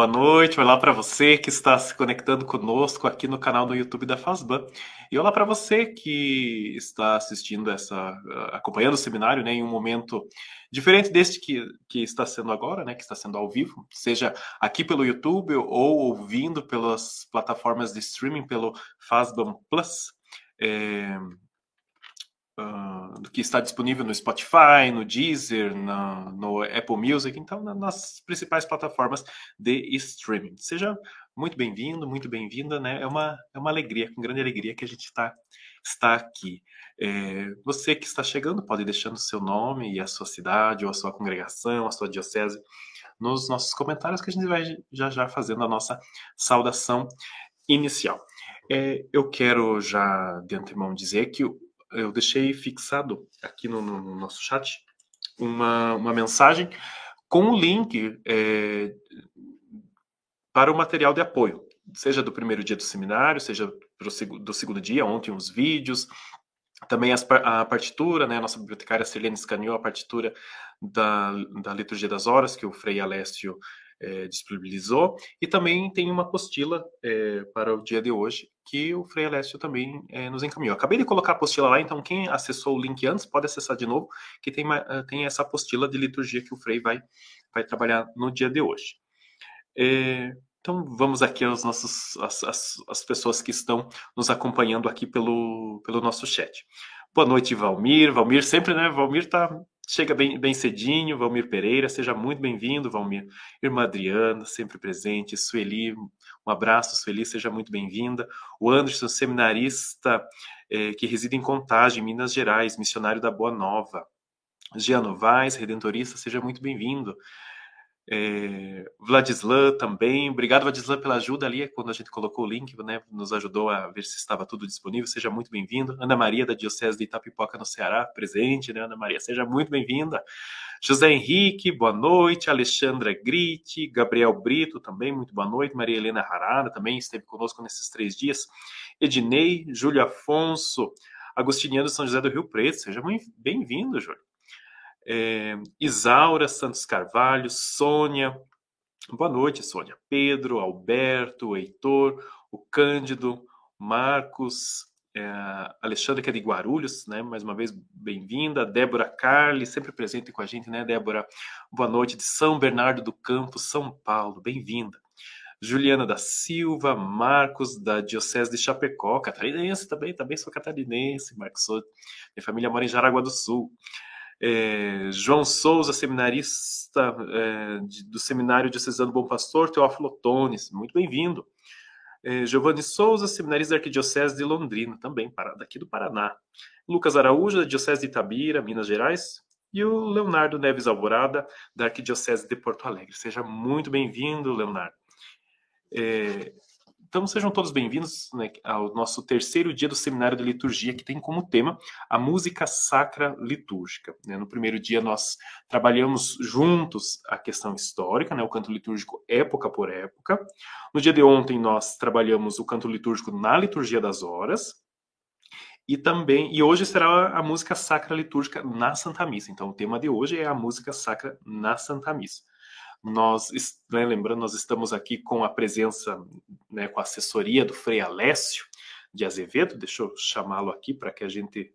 Boa noite. Olá para você que está se conectando conosco aqui no canal do YouTube da Fazban. E olá para você que está assistindo essa, acompanhando o seminário, né, em um momento diferente deste que, que está sendo agora, né, que está sendo ao vivo, seja aqui pelo YouTube ou ouvindo pelas plataformas de streaming pelo Fazban Plus. É, uh, que está disponível no Spotify, no Deezer, na, no Apple Music, então nas principais plataformas de streaming. Seja muito bem-vindo, muito bem-vinda, né? É uma, é uma alegria, com grande alegria que a gente tá, está aqui. É, você que está chegando pode ir deixando o seu nome e a sua cidade, ou a sua congregação, a sua diocese, nos nossos comentários que a gente vai já já fazendo a nossa saudação inicial. É, eu quero já de antemão dizer que eu deixei fixado aqui no, no nosso chat uma, uma mensagem com o link é, para o material de apoio, seja do primeiro dia do seminário, seja do segundo dia, ontem uns vídeos, também as, a partitura, né, a nossa bibliotecária Celene escaneou a partitura da, da Liturgia das Horas, que o Frei Alessio é, disponibilizou, e também tem uma apostila é, para o dia de hoje, que o Frei Alessio também é, nos encaminhou. Acabei de colocar a apostila lá, então quem acessou o link antes pode acessar de novo, que tem, eh, tem essa apostila de liturgia que o Frei vai, vai trabalhar no dia de hoje. É, então vamos aqui aos nossos, as, as, as, pessoas que estão nos acompanhando aqui pelo, pelo nosso chat. Boa noite, Valmir. Valmir sempre, né? Valmir tá, chega bem, bem cedinho. Valmir Pereira, seja muito bem-vindo, Valmir. Irmã Adriana, sempre presente. Sueli, um abraço, Sueli, seja muito bem-vinda. O Anderson, seminarista é, que reside em Contagem, Minas Gerais, missionário da Boa Nova. Jean Novaes, redentorista, seja muito bem-vindo. É, Vladislan também, obrigado Vladislan pela ajuda ali quando a gente colocou o link, né, nos ajudou a ver se estava tudo disponível, seja muito bem-vindo. Ana Maria da Diocese de Itapipoca no Ceará, presente, né, Ana Maria, seja muito bem-vinda. José Henrique, boa noite. Alexandra Gritti, Gabriel Brito também, muito boa noite. Maria Helena Harada também esteve conosco nesses três dias. Ednei, Júlio Afonso, Agostiniano São José do Rio Preto, seja bem-vindo, Júlio é, Isaura Santos Carvalho, Sônia, boa noite, Sônia, Pedro, Alberto, Heitor, o Cândido, Marcos, é, Alexandre, que é de Guarulhos, né? Mais uma vez, bem-vinda. Débora Carli, sempre presente com a gente, né, Débora? Boa noite, de São Bernardo do Campo, São Paulo, bem-vinda. Juliana da Silva, Marcos, da Diocese de Chapecó, catarinense também, também sou catarinense, Marcos, sou, minha família mora em Jaraguá do Sul. É, João Souza, seminarista é, de, do Seminário Diocesano Bom Pastor, Teófilo Tones, muito bem-vindo. É, Giovanni Souza, seminarista da Arquidiocese de Londrina, também daqui do Paraná. Lucas Araújo, da Diocese de Itabira, Minas Gerais. E o Leonardo Neves Alvorada, da Arquidiocese de Porto Alegre. Seja muito bem-vindo, Leonardo. É, então sejam todos bem-vindos né, ao nosso terceiro dia do Seminário de Liturgia, que tem como tema a música sacra litúrgica. Né? No primeiro dia nós trabalhamos juntos a questão histórica, né, o canto litúrgico época por época. No dia de ontem nós trabalhamos o canto litúrgico na liturgia das horas. E também, e hoje será a música sacra litúrgica na Santa Missa. Então, o tema de hoje é a música sacra na Santa Missa. Nós, né, lembrando, nós estamos aqui com a presença, né, com a assessoria do Frei Alessio de Azevedo, deixa eu chamá-lo aqui para que a gente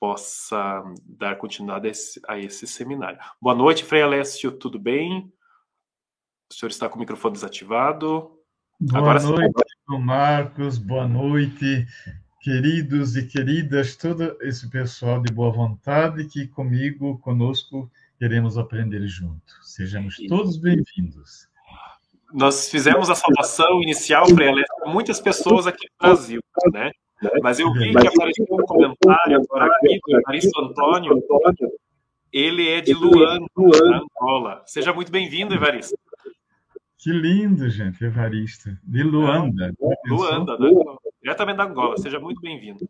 possa dar continuidade a esse, a esse, seminário. Boa noite, Frei Alessio, tudo bem? O senhor está com o microfone desativado. Boa Agora noite. Marcos, boa noite, queridos e queridas, todo esse pessoal de boa vontade que comigo, conosco, queremos aprender junto. Sejamos todos bem-vindos. Nós fizemos a salvação inicial para muitas pessoas aqui no Brasil, né? Mas eu vi que apareceu um comentário agora aqui do Evaristo Antônio. Ele é de Luanda, Angola. Seja muito bem-vindo, Evaristo. Que lindo, gente, Evaristo. De Luanda. É, Luanda, né? diretamente da Angola. Seja muito bem-vindo.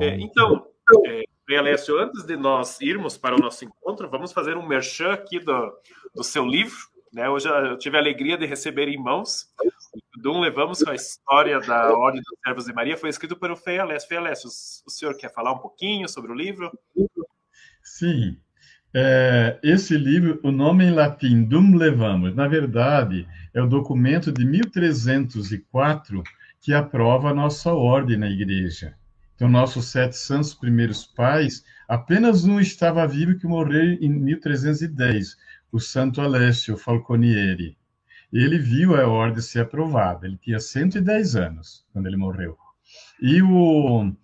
É, então, é, Bem, Alessio, antes de nós irmos para o nosso encontro, vamos fazer um merchan aqui do, do seu livro. Né? Hoje eu tive a alegria de receber em mãos. O Dum Levamos a História da Ordem dos Servos de Maria foi escrito pelo Frei Alessio. Frei Alessio, o senhor quer falar um pouquinho sobre o livro? Sim. É, esse livro, o nome em latim, Dum Levamos, na verdade, é o documento de 1304 que aprova a nossa ordem na igreja. Então, nossos sete santos primeiros pais, apenas um estava vivo que morreu em 1310, o Santo Alessio Falconieri. Ele viu a ordem ser aprovada. Ele tinha 110 anos quando ele morreu. E o, uh,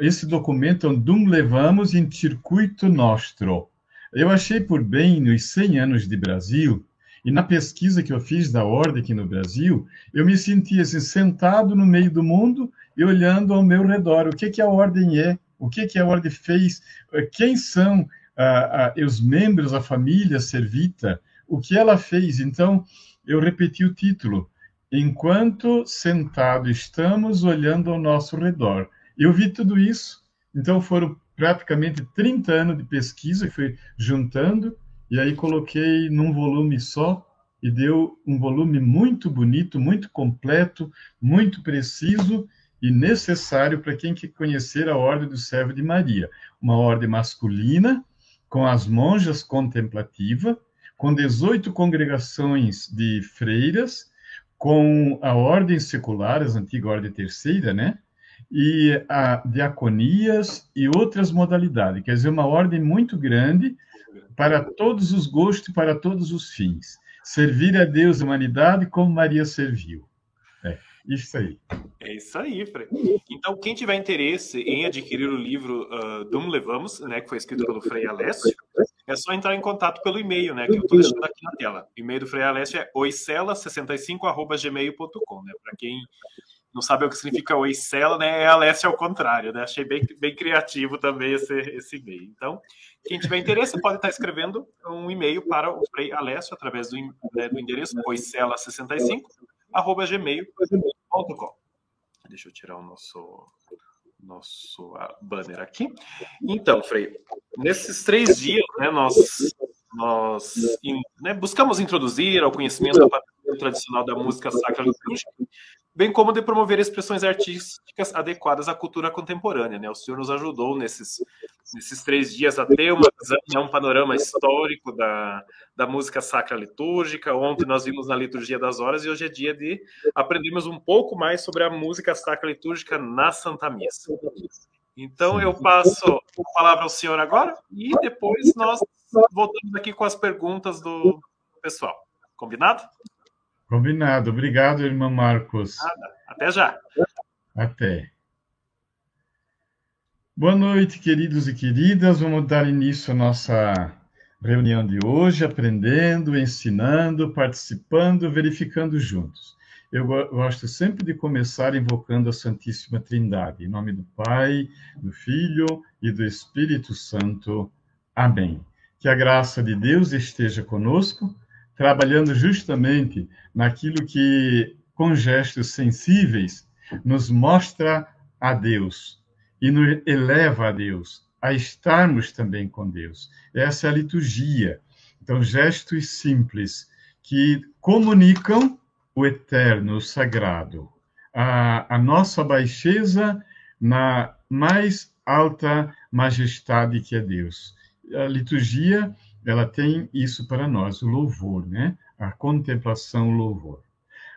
esse documento, Dum Levamos em Circuito Nostro. Eu achei por bem, nos 100 anos de Brasil, e na pesquisa que eu fiz da ordem aqui no Brasil, eu me sentia assim, sentado no meio do mundo e olhando ao meu redor. O que, que a ordem é? O que, que a ordem fez? Quem são ah, ah, os membros, a família servita? O que ela fez? Então, eu repeti o título. Enquanto sentado estamos olhando ao nosso redor. Eu vi tudo isso. Então, foram praticamente 30 anos de pesquisa que fui juntando e aí coloquei num volume só e deu um volume muito bonito, muito completo, muito preciso e necessário para quem quer conhecer a Ordem do Servo de Maria, uma ordem masculina com as monjas contemplativa, com 18 congregações de freiras, com a ordem secular, a antiga ordem terceira, né? E a diaconias e outras modalidades. Quer dizer, uma ordem muito grande para todos os gostos e para todos os fins. Servir a Deus e a humanidade como Maria serviu. É, isso aí. É isso aí, Frei. Então, quem tiver interesse em adquirir o livro uh, Dum Levamos, né, que foi escrito pelo Frei Alessio, é só entrar em contato pelo e-mail, né, que eu estou deixando aqui na tela. O e-mail do Frei Alessio é oicela65.gmail.com, né, para quem não sabe o que significa Oicela, né, é Alessio ao contrário, né, achei bem, bem criativo também esse, esse e-mail. Então, quem tiver interesse pode estar escrevendo um e-mail para o Frei Alessio através do, né, do endereço oicela65.gmail.com. Deixa eu tirar o nosso, nosso banner aqui. Então, Frei, nesses três dias, né, nós, nós né, buscamos introduzir ao conhecimento tradicional da música sacra litúrgica, bem como de promover expressões artísticas adequadas à cultura contemporânea. Né? O senhor nos ajudou nesses, nesses três dias a ter uma, né, um panorama histórico da, da música sacra litúrgica. Ontem nós vimos na liturgia das horas e hoje é dia de aprendermos um pouco mais sobre a música sacra litúrgica na Santa Missa. Então eu passo a palavra ao senhor agora e depois nós voltamos aqui com as perguntas do pessoal. Combinado? Combinado. Obrigado, irmão Marcos. Nada. Até já. Até. Boa noite, queridos e queridas. Vamos dar início à nossa reunião de hoje, aprendendo, ensinando, participando, verificando juntos. Eu gosto sempre de começar invocando a Santíssima Trindade, em nome do Pai, do Filho e do Espírito Santo. Amém. Que a graça de Deus esteja conosco trabalhando justamente naquilo que, com gestos sensíveis, nos mostra a Deus e nos eleva a Deus, a estarmos também com Deus. Essa é a liturgia. Então, gestos simples que comunicam o eterno, o sagrado, a, a nossa baixeza na mais alta majestade que é Deus. A liturgia ela tem isso para nós, o louvor, né? A contemplação, o louvor.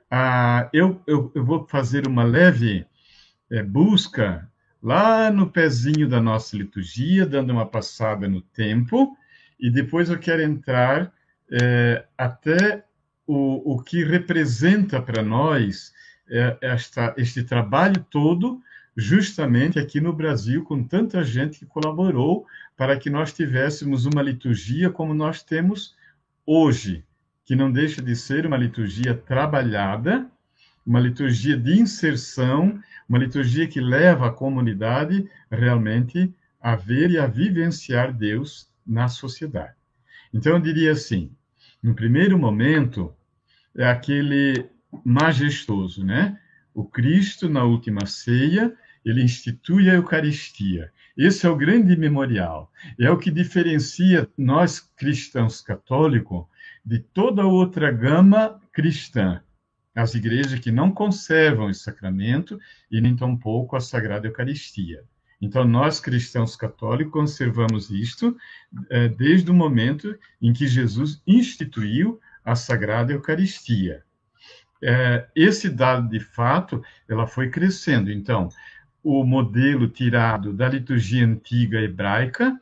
Ah, eu, eu, eu vou fazer uma leve é, busca lá no pezinho da nossa liturgia, dando uma passada no tempo, e depois eu quero entrar é, até o, o que representa para nós é, esta, este trabalho todo, justamente aqui no Brasil, com tanta gente que colaborou para que nós tivéssemos uma liturgia como nós temos hoje, que não deixa de ser uma liturgia trabalhada, uma liturgia de inserção, uma liturgia que leva a comunidade realmente a ver e a vivenciar Deus na sociedade. Então, eu diria assim: no primeiro momento, é aquele majestoso, né? O Cristo, na última ceia, ele institui a Eucaristia. Esse é o grande memorial. É o que diferencia nós cristãos católicos de toda outra gama cristã. As igrejas que não conservam esse sacramento e nem tampouco a Sagrada Eucaristia. Então, nós cristãos católicos conservamos isto é, desde o momento em que Jesus instituiu a Sagrada Eucaristia. É, esse dado, de fato, ela foi crescendo. Então, o modelo tirado da liturgia antiga hebraica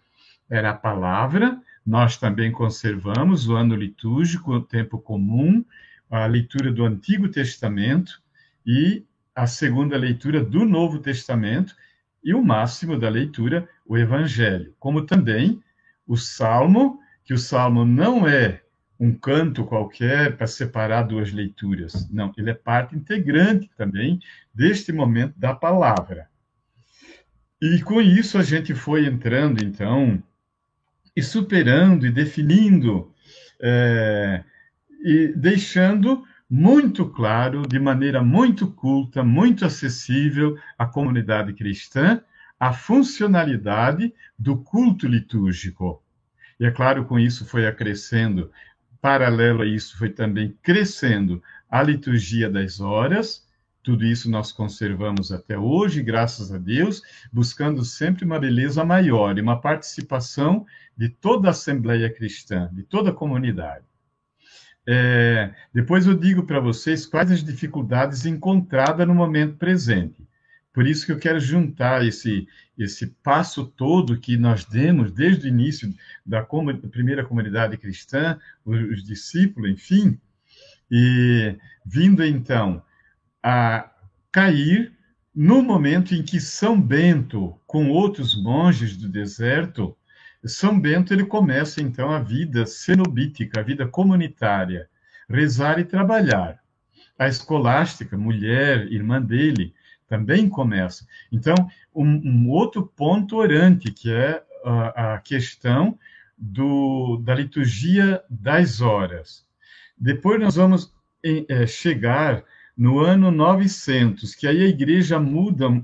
era a palavra, nós também conservamos o ano litúrgico, o tempo comum, a leitura do Antigo Testamento e a segunda leitura do Novo Testamento e o máximo da leitura, o Evangelho. Como também o Salmo, que o Salmo não é um canto qualquer para separar duas leituras. Não, ele é parte integrante também deste momento da palavra. E com isso a gente foi entrando, então, e superando e definindo é, e deixando muito claro, de maneira muito culta, muito acessível à comunidade cristã, a funcionalidade do culto litúrgico. E é claro, com isso foi acrescendo, paralelo a isso, foi também crescendo a liturgia das horas. Tudo isso nós conservamos até hoje, graças a Deus, buscando sempre uma beleza maior e uma participação de toda a Assembleia Cristã, de toda a comunidade. É, depois eu digo para vocês quais as dificuldades encontradas no momento presente. Por isso que eu quero juntar esse, esse passo todo que nós demos desde o início da, da primeira comunidade cristã, os, os discípulos, enfim, e vindo então a cair no momento em que São Bento, com outros monges do deserto, são Bento ele começa então a vida cenobítica, a vida comunitária, rezar e trabalhar. A escolástica, mulher, irmã dele, também começa. Então, um, um outro ponto orante, que é a, a questão do, da liturgia das horas. Depois nós vamos é, chegar no ano 900, que aí a igreja muda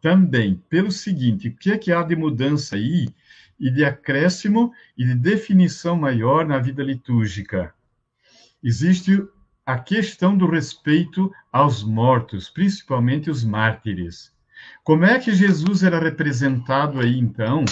também pelo seguinte: o que é que há de mudança aí? E de acréscimo e de definição maior na vida litúrgica. Existe a questão do respeito aos mortos, principalmente os mártires. Como é que Jesus era representado aí, então,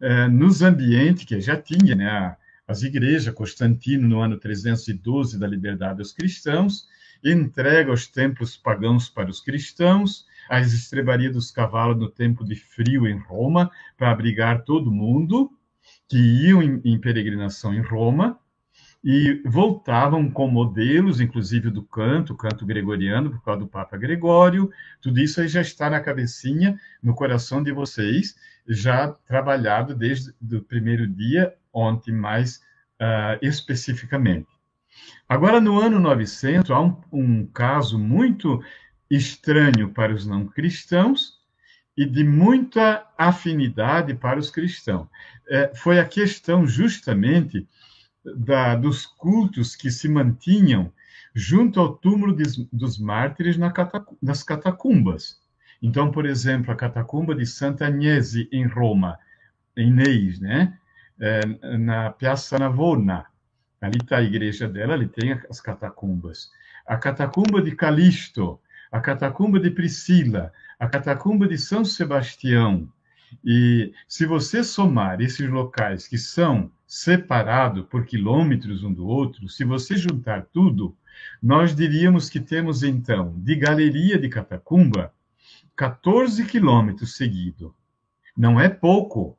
eh, nos ambientes que já tinha, né, as igrejas, Constantino, no ano 312, da liberdade aos cristãos, entrega os templos pagãos para os cristãos, as estrebarias dos cavalos no tempo de frio em Roma, para abrigar todo mundo que iam em, em peregrinação em Roma, e voltavam com modelos, inclusive do canto, canto gregoriano, por causa do Papa Gregório. Tudo isso aí já está na cabecinha, no coração de vocês, já trabalhado desde o primeiro dia, ontem mais uh, especificamente. Agora, no ano 900, há um, um caso muito estranho para os não cristãos e de muita afinidade para os cristãos. É, foi a questão justamente da, dos cultos que se mantinham junto ao túmulo de, dos mártires na catac, nas catacumbas. Então, por exemplo, a catacumba de Santa Agnese, em Roma, em Neis, né? É, na Piazza Navona. Ali está a igreja dela, ali tem as catacumbas. A catacumba de Calixto, a catacumba de Priscila, a catacumba de São Sebastião. E se você somar esses locais que são separados por quilômetros um do outro, se você juntar tudo, nós diríamos que temos então, de galeria de catacumba, 14 quilômetros seguido. Não é pouco.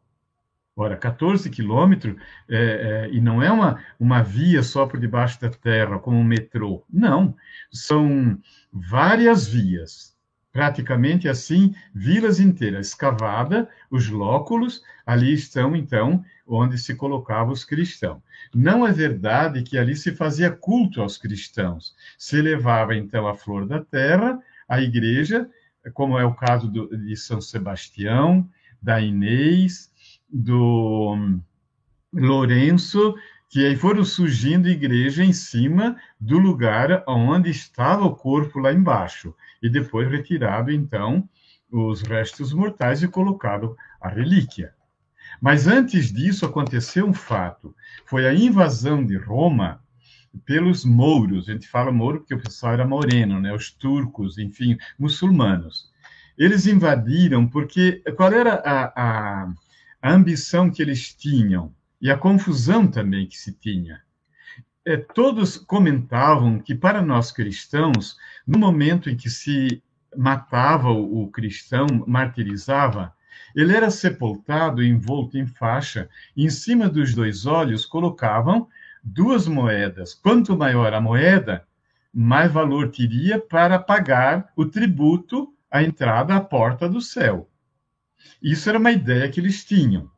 Ora, 14 quilômetros, é, é, e não é uma, uma via só por debaixo da terra, como um metrô. Não, são várias vias, praticamente assim, vilas inteiras, escavada, os lóculos, ali estão, então, onde se colocavam os cristãos. Não é verdade que ali se fazia culto aos cristãos. Se levava, então, a flor da terra, a igreja, como é o caso do, de São Sebastião, da Inês, do Lourenço, que aí foram surgindo igreja em cima do lugar onde estava o corpo lá embaixo, e depois retirado, então, os restos mortais e colocado a relíquia. Mas antes disso aconteceu um fato, foi a invasão de Roma pelos mouros, a gente fala mouro porque o pessoal era moreno, né, os turcos, enfim, muçulmanos. eles invadiram porque qual era a, a, a ambição que eles tinham e a confusão também que se tinha? É, todos comentavam que para nós cristãos, no momento em que se matava o, o cristão, martirizava, ele era sepultado envolto em faixa, e em cima dos dois olhos colocavam duas moedas. Quanto maior a moeda, mais valor teria para pagar o tributo à entrada à porta do céu. Isso era uma ideia que eles tinham.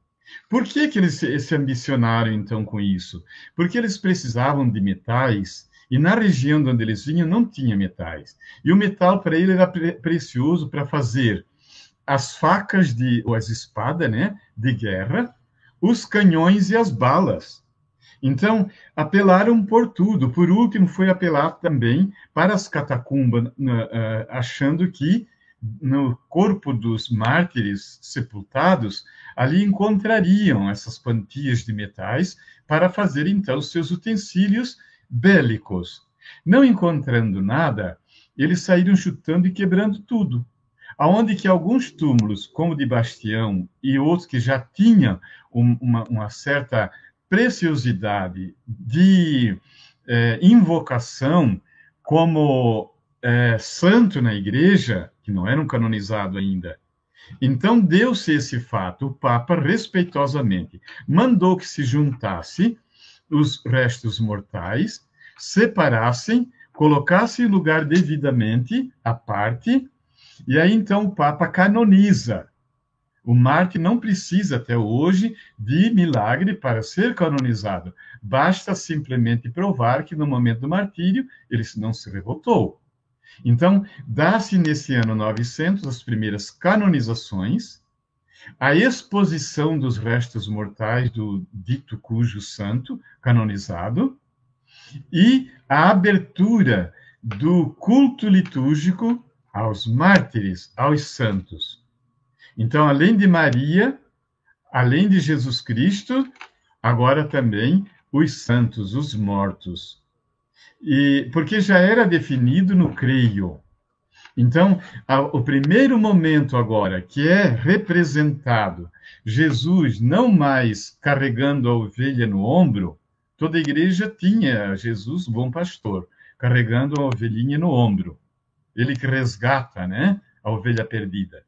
Por que, que eles se ambicionaram, então, com isso? Porque eles precisavam de metais e na região onde eles vinham não tinha metais. E o metal para ele era pre precioso para fazer as facas de ou as espadas, né, de guerra, os canhões e as balas. Então, apelaram por tudo. Por último, foi apelar também para as catacumbas, achando que no corpo dos mártires sepultados, ali encontrariam essas quantias de metais para fazer então seus utensílios bélicos. Não encontrando nada, eles saíram chutando e quebrando tudo. Aonde que alguns túmulos, como o de Bastião e outros que já tinham uma, uma certa preciosidade de é, invocação como é, santo na igreja, que não eram canonizados ainda. Então, deu-se esse fato, o Papa, respeitosamente, mandou que se juntasse os restos mortais, separassem, colocassem em lugar devidamente à parte, e aí então o Papa canoniza o Marte não precisa, até hoje, de milagre para ser canonizado. Basta simplesmente provar que, no momento do martírio, ele não se revoltou. Então, dá-se nesse ano 900 as primeiras canonizações, a exposição dos restos mortais do dito cujo santo canonizado e a abertura do culto litúrgico aos mártires, aos santos. Então, além de Maria, além de Jesus Cristo, agora também os santos, os mortos. E porque já era definido no creio. Então, o primeiro momento agora que é representado Jesus não mais carregando a ovelha no ombro, toda a igreja tinha Jesus, bom pastor, carregando a ovelhinha no ombro. Ele que resgata, né, a ovelha perdida.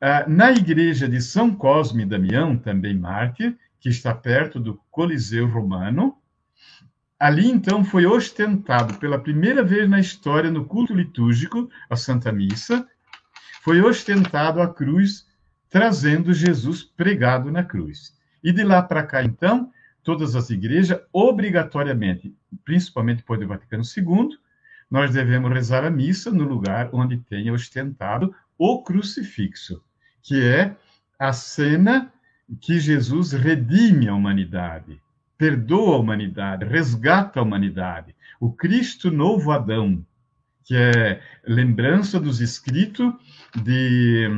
Ah, na igreja de São Cosme e Damião, também mártir, que está perto do Coliseu Romano, ali então foi ostentado pela primeira vez na história no culto litúrgico, a Santa Missa, foi ostentado a cruz, trazendo Jesus pregado na cruz. E de lá para cá, então, todas as igrejas, obrigatoriamente, principalmente depois do Vaticano II, nós devemos rezar a missa no lugar onde tenha ostentado o crucifixo, que é a cena que Jesus redime a humanidade, perdoa a humanidade, resgata a humanidade. O Cristo novo Adão, que é lembrança dos escritos de,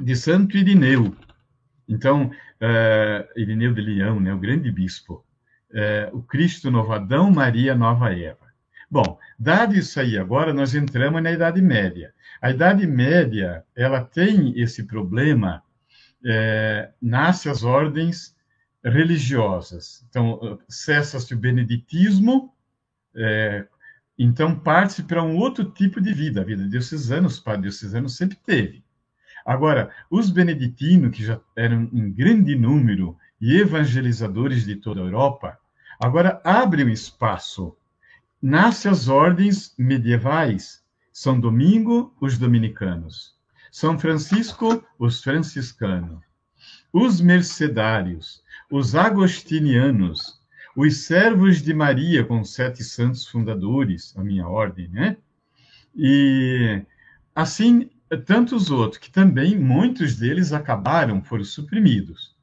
de Santo Irineu. Então, uh, Irineu de Leão, né, o grande bispo. Uh, o Cristo novo Adão, Maria nova Eva. Bom, dado isso aí, agora nós entramos na Idade Média. A Idade Média, ela tem esse problema, é, nasce as ordens religiosas. Então, cessa-se o beneditismo, é, então parte para um outro tipo de vida. A vida diocesana, os padres diocesanos sempre teve. Agora, os beneditinos, que já eram em grande número e evangelizadores de toda a Europa, agora abrem espaço. Nasce as ordens medievais, são Domingo, os dominicanos. São Francisco, os franciscanos. Os mercedários, os agostinianos, os servos de Maria, com sete santos fundadores, a minha ordem, né? E assim, tantos outros, que também muitos deles acabaram, foram suprimidos.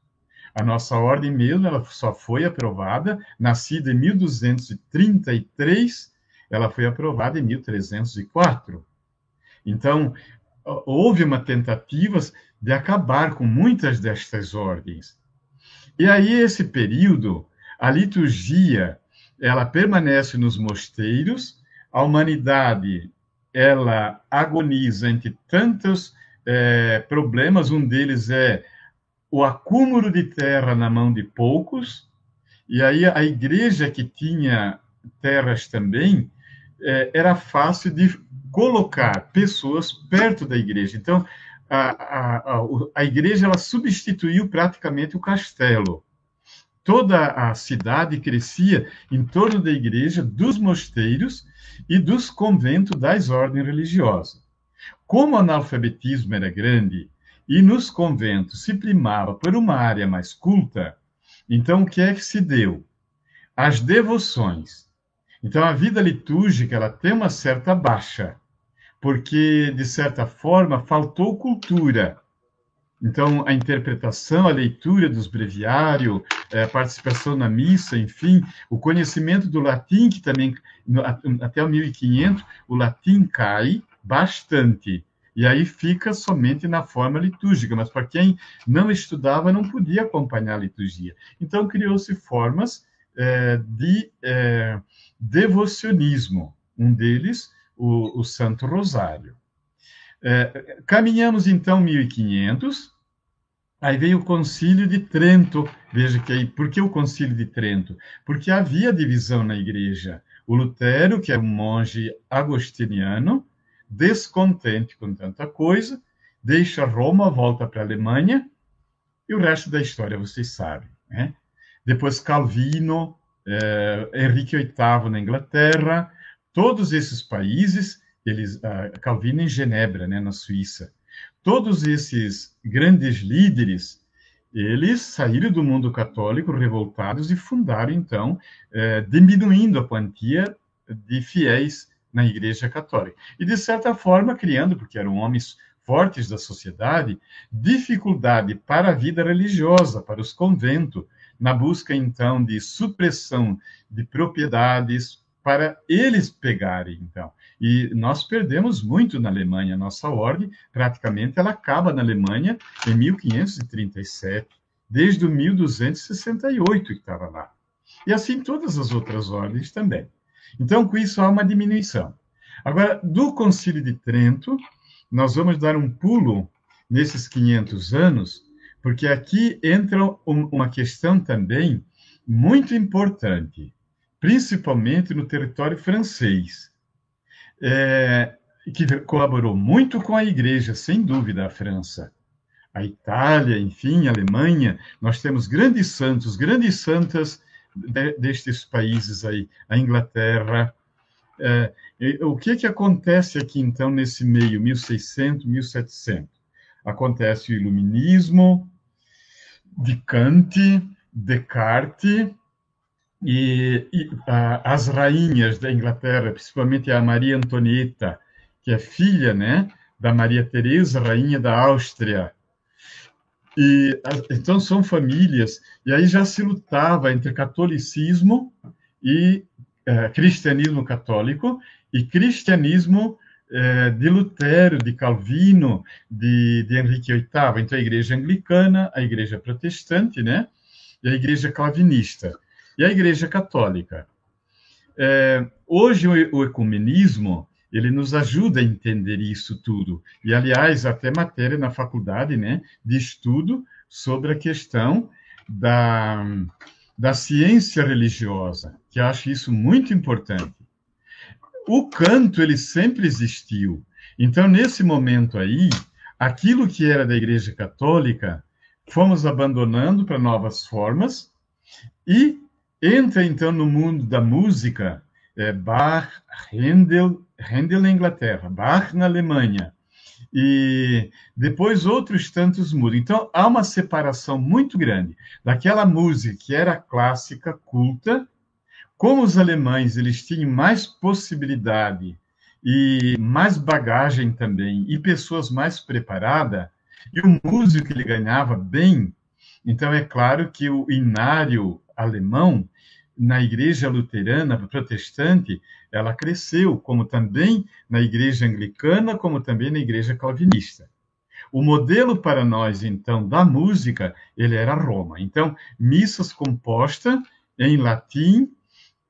A nossa ordem mesmo, ela só foi aprovada, nascida em 1233, ela foi aprovada em 1304. Então, houve uma tentativa de acabar com muitas destas ordens. E aí, esse período, a liturgia, ela permanece nos mosteiros, a humanidade, ela agoniza entre tantos é, problemas. Um deles é o acúmulo de terra na mão de poucos, e aí a igreja que tinha terras também, é, era fácil de colocar pessoas perto da igreja. Então, a, a, a, a igreja ela substituiu praticamente o castelo. Toda a cidade crescia em torno da igreja, dos mosteiros e dos conventos das ordens religiosas. Como o analfabetismo era grande e nos conventos se primava por uma área mais culta, então o que é que se deu? As devoções. Então a vida litúrgica ela tem uma certa baixa porque, de certa forma, faltou cultura. Então, a interpretação, a leitura dos breviários, é, a participação na missa, enfim, o conhecimento do latim, que também, até o 1500, o latim cai bastante. E aí fica somente na forma litúrgica, mas para quem não estudava, não podia acompanhar a liturgia. Então, criou-se formas é, de é, devocionismo. Um deles o, o Santo Rosário. É, caminhamos então 1500, aí veio o Concílio de Trento. Veja que aí, por que o Concílio de Trento? Porque havia divisão na igreja. O Lutero, que era um monge agostiniano, descontente com tanta coisa, deixa Roma, volta para a Alemanha, e o resto da história vocês sabem. Né? Depois Calvino, eh, Henrique VIII na Inglaterra, Todos esses países, eles, Calvino em Genebra, né, na Suíça, todos esses grandes líderes, eles saíram do mundo católico revoltados e fundaram, então, eh, diminuindo a quantia de fiéis na Igreja Católica. E, de certa forma, criando, porque eram homens fortes da sociedade, dificuldade para a vida religiosa, para os conventos, na busca, então, de supressão de propriedades, para eles pegarem, então. E nós perdemos muito na Alemanha. Nossa ordem, praticamente, ela acaba na Alemanha em 1537, desde o 1268 que estava lá. E assim todas as outras ordens também. Então, com isso, há uma diminuição. Agora, do Concílio de Trento, nós vamos dar um pulo nesses 500 anos, porque aqui entra uma questão também muito importante principalmente no território francês, é, que colaborou muito com a Igreja, sem dúvida, a França. A Itália, enfim, a Alemanha, nós temos grandes santos, grandes santas de, destes países aí, a Inglaterra. É, o que, que acontece aqui, então, nesse meio, 1600, 1700? Acontece o iluminismo de Kant, Descartes, e, e a, as rainhas da Inglaterra, principalmente a Maria Antonieta, que é filha, né, da Maria Teresa, rainha da Áustria. E então são famílias e aí já se lutava entre catolicismo e é, cristianismo católico e cristianismo de Lutero, de Calvino, de, de Henrique VIII, entre a igreja anglicana, a igreja protestante, né, e a igreja calvinista e a Igreja Católica. É, hoje, o, o ecumenismo ele nos ajuda a entender isso tudo. E, aliás, até matéria na faculdade né, de estudo sobre a questão da, da ciência religiosa, que acho isso muito importante. O canto, ele sempre existiu. Então, nesse momento aí, aquilo que era da Igreja Católica, fomos abandonando para novas formas e Entra então no mundo da música é, Bach, Handel, Handel na Inglaterra, Bach na Alemanha, e depois outros tantos mudam. Então há uma separação muito grande daquela música que era clássica, culta, como os alemães eles tinham mais possibilidade e mais bagagem também e pessoas mais preparadas e o músico ele ganhava bem. Então é claro que o inário alemão na igreja luterana protestante, ela cresceu, como também na igreja anglicana, como também na igreja calvinista. O modelo para nós, então, da música, ele era Roma. Então, missas compostas em latim,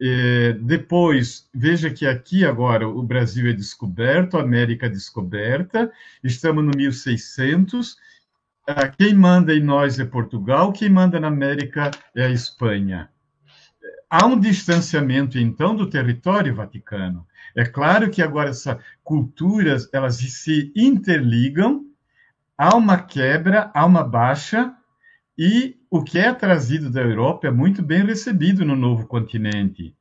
É, depois, veja que aqui agora o Brasil é descoberto, a América é descoberta, estamos no 1600. Ah, quem manda em nós é Portugal, quem manda na América é a Espanha. Há um distanciamento, então, do território vaticano. É claro que agora essas culturas elas se interligam, há uma quebra, há uma baixa, e o que é trazido da Europa é muito bem recebido no novo continente.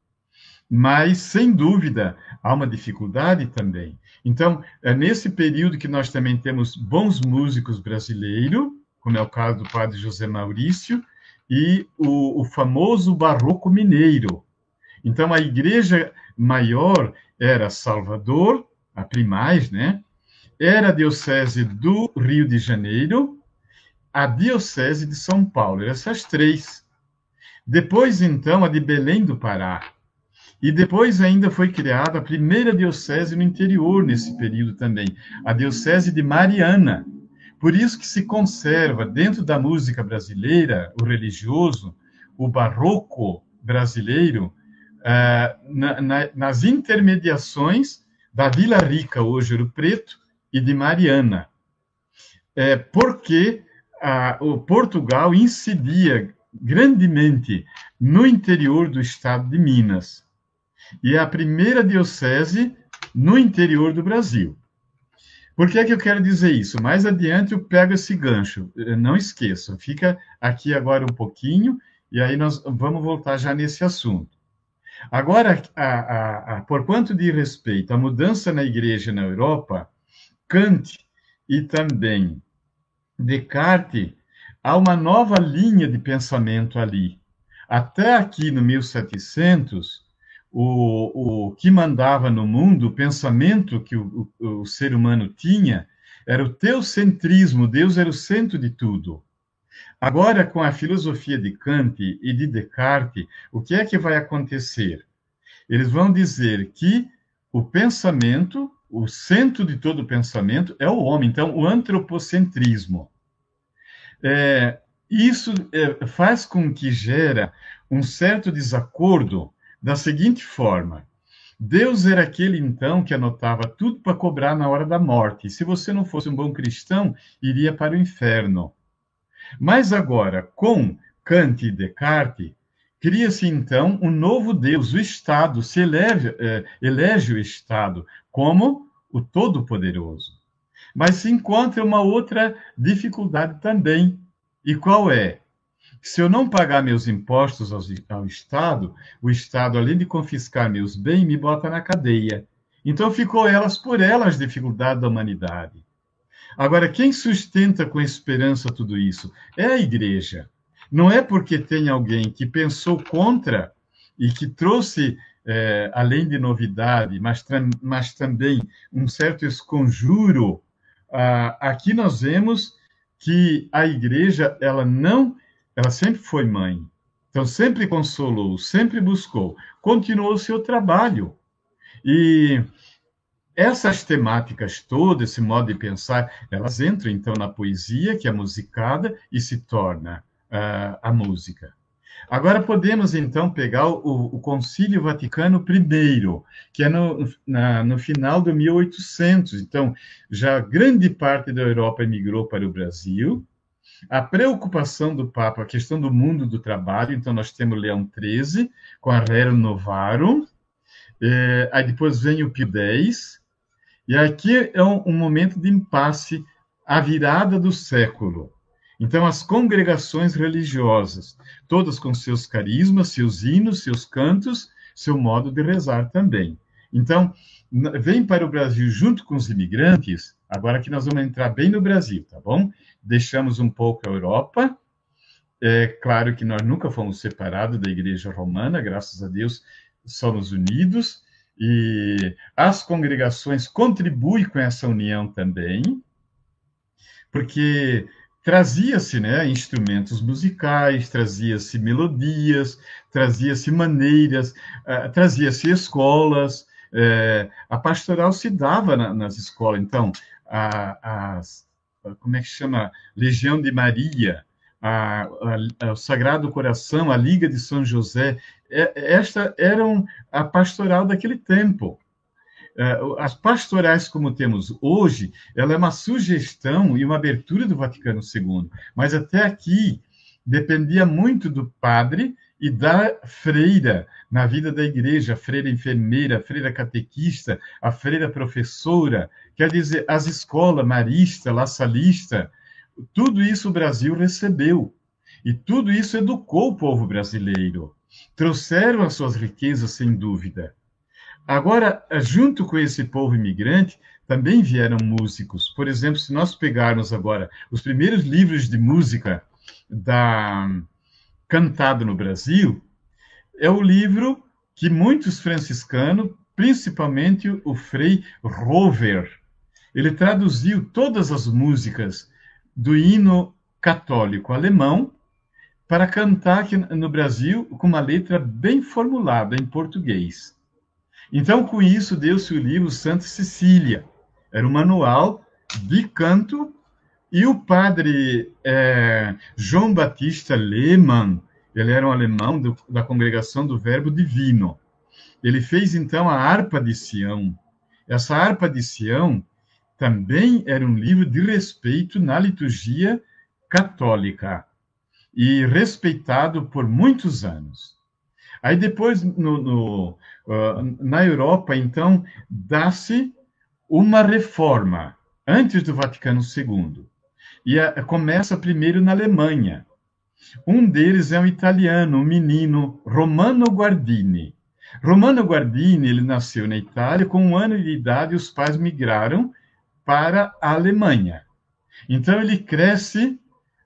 Mas, sem dúvida, há uma dificuldade também. Então, é nesse período que nós também temos bons músicos brasileiros, como é o caso do padre José Maurício, e o, o famoso barroco mineiro. Então, a igreja maior era Salvador, a primaz, né? Era a diocese do Rio de Janeiro, a Diocese de São Paulo, essas três. Depois, então, a de Belém do Pará. E depois ainda foi criada a primeira diocese no interior nesse período também, a Diocese de Mariana. Por isso que se conserva dentro da música brasileira, o religioso, o barroco brasileiro, uh, na, na, nas intermediações da Vila Rica, hoje Ouro Preto, e de Mariana. É, porque a, o Portugal incidia grandemente no interior do estado de Minas. E é a primeira diocese no interior do Brasil. Por que, é que eu quero dizer isso? Mais adiante eu pego esse gancho. Não esqueçam, fica aqui agora um pouquinho, e aí nós vamos voltar já nesse assunto. Agora, a, a, a, por quanto de respeito à mudança na igreja na Europa, Kant e também Descartes, há uma nova linha de pensamento ali. Até aqui no 1700, o, o que mandava no mundo, o pensamento que o, o, o ser humano tinha, era o teocentrismo, Deus era o centro de tudo. Agora, com a filosofia de Kant e de Descartes, o que é que vai acontecer? Eles vão dizer que o pensamento o centro de todo pensamento é o homem, então o antropocentrismo. É, isso é, faz com que gera um certo desacordo da seguinte forma: Deus era aquele então que anotava tudo para cobrar na hora da morte. Se você não fosse um bom cristão, iria para o inferno. Mas agora, com Kant e Descartes, cria-se então um novo Deus, o Estado, se elege, é, elege o Estado como o Todo-Poderoso. Mas se encontra uma outra dificuldade também. E qual é? Se eu não pagar meus impostos ao, ao Estado, o Estado, além de confiscar meus bens, me bota na cadeia. Então ficou elas por elas dificuldade da humanidade. Agora, quem sustenta com esperança tudo isso? É a igreja. Não é porque tem alguém que pensou contra e que trouxe é, além de novidade, mas, mas também um certo esconjuro, ah, aqui nós vemos que a igreja, ela não, ela sempre foi mãe. Então, sempre consolou, sempre buscou, continuou o seu trabalho. E essas temáticas todas, esse modo de pensar, elas entram então na poesia, que é musicada, e se torna uh, a música. Agora podemos então pegar o, o Concílio Vaticano I, que é no, na, no final do 1800. Então, já grande parte da Europa emigrou para o Brasil. A preocupação do Papa, a questão do mundo do trabalho. Então, nós temos Leão XIII com a Rerum Novarum. É, aí depois vem o Pio X. E aqui é um, um momento de impasse, a virada do século. Então, as congregações religiosas, todas com seus carismas, seus hinos, seus cantos, seu modo de rezar também. Então, vem para o Brasil junto com os imigrantes, agora que nós vamos entrar bem no Brasil, tá bom? Deixamos um pouco a Europa. É claro que nós nunca fomos separados da Igreja Romana, graças a Deus, somos unidos. E as congregações contribuem com essa união também, porque trazia-se né, instrumentos musicais, trazia-se melodias, trazia-se maneiras, uh, trazia-se escolas. Uh, a pastoral se dava na, nas escolas. Então, a, a, como é que chama? Legião de Maria, a, a, o Sagrado Coração, a Liga de São José, é, esta eram a pastoral daquele tempo. É, as pastorais como temos hoje, ela é uma sugestão e uma abertura do Vaticano II, mas até aqui dependia muito do padre e da freira na vida da igreja, a freira enfermeira, a freira catequista, a freira professora, quer dizer, as escolas marista, la salista, tudo isso o Brasil recebeu. E tudo isso educou o povo brasileiro. Trouxeram as suas riquezas, sem dúvida. Agora, junto com esse povo imigrante, também vieram músicos. Por exemplo, se nós pegarmos agora os primeiros livros de música da cantado no Brasil, é o livro que muitos franciscanos, principalmente o Frei Rover, ele traduziu todas as músicas do hino católico alemão para cantar aqui no Brasil com uma letra bem formulada em português. Então, com isso, deu-se o livro Santa Cecília. Era um manual de canto e o padre é, João Batista Lehmann, ele era um alemão do, da congregação do Verbo Divino. Ele fez então a harpa de Sião. Essa harpa de Sião também era um livro de respeito na liturgia católica e respeitado por muitos anos. Aí depois, no, no, uh, na Europa, então, dá-se uma reforma antes do Vaticano II. E a, começa primeiro na Alemanha. Um deles é um italiano, um menino, Romano Guardini. Romano Guardini, ele nasceu na Itália, com um ano de idade, os pais migraram para a Alemanha. Então, ele cresce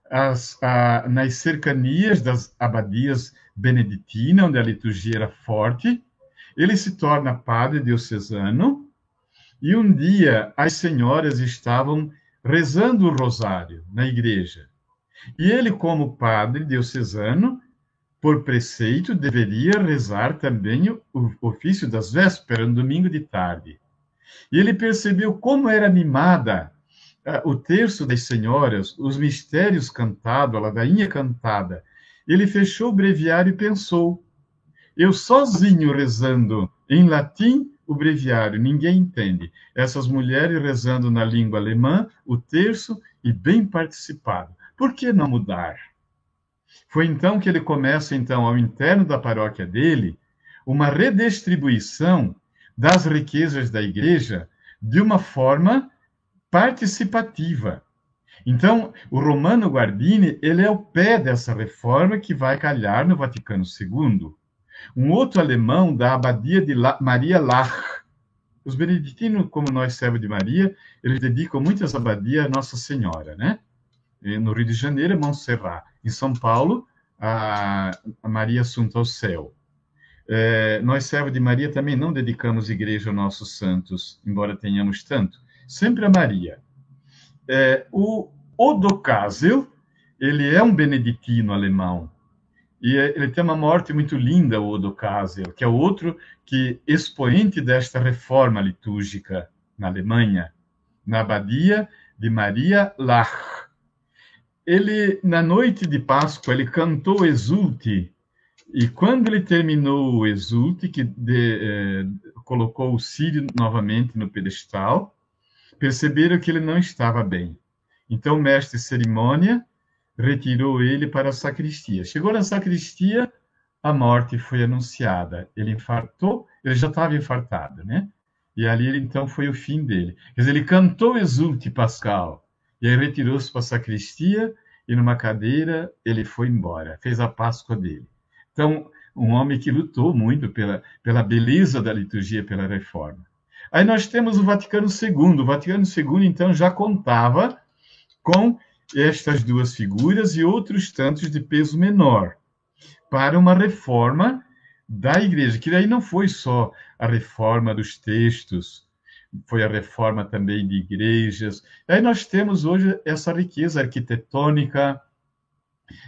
as, a, nas cercanias das abadias beneditinas, onde a liturgia era forte. Ele se torna padre diocesano. E um dia, as senhoras estavam rezando o rosário na igreja. E ele, como padre diocesano, por preceito, deveria rezar também o ofício das vésperas, no domingo de tarde. E ele percebeu como era animada uh, o terço das senhoras, os mistérios cantados, a ladainha cantada. Ele fechou o breviário e pensou: eu sozinho rezando em latim o breviário, ninguém entende. Essas mulheres rezando na língua alemã, o terço e bem participado. Por que não mudar? Foi então que ele começa, então, ao interno da paróquia dele, uma redistribuição das riquezas da igreja de uma forma participativa. Então, o Romano Guardini, ele é o pé dessa reforma que vai calhar no Vaticano II. Um outro alemão da abadia de La Maria Lach. Os beneditinos, como nós, servos de Maria, eles dedicam muitas abadias a Nossa Senhora, né? no Rio de Janeiro, Montserrat. Em São Paulo, a, a Maria Assunta ao Céu. É, nós, servos de Maria, também não dedicamos igreja aos nossos santos, embora tenhamos tanto. Sempre a Maria. É, o Odo Kasel, ele é um beneditino alemão. E é, ele tem uma morte muito linda, o Odo Kasel, que é outro que expoente desta reforma litúrgica na Alemanha, na abadia de Maria Lach ele, na noite de Páscoa, ele cantou Exulte, e quando ele terminou o Exulte, que de, eh, colocou o sírio novamente no pedestal, perceberam que ele não estava bem. Então o mestre cerimônia retirou ele para a sacristia. Chegou na sacristia, a morte foi anunciada. Ele infartou, ele já estava infartado, né? E ali então foi o fim dele. Quer dizer, ele cantou Exulte Pascal, e aí retirou-se para a sacristia e numa cadeira ele foi embora, fez a Páscoa dele. Então, um homem que lutou muito pela, pela beleza da liturgia, pela reforma. Aí nós temos o Vaticano II. O Vaticano II, então, já contava com estas duas figuras e outros tantos de peso menor para uma reforma da igreja, que daí não foi só a reforma dos textos, foi a reforma também de igrejas. E aí nós temos hoje essa riqueza arquitetônica,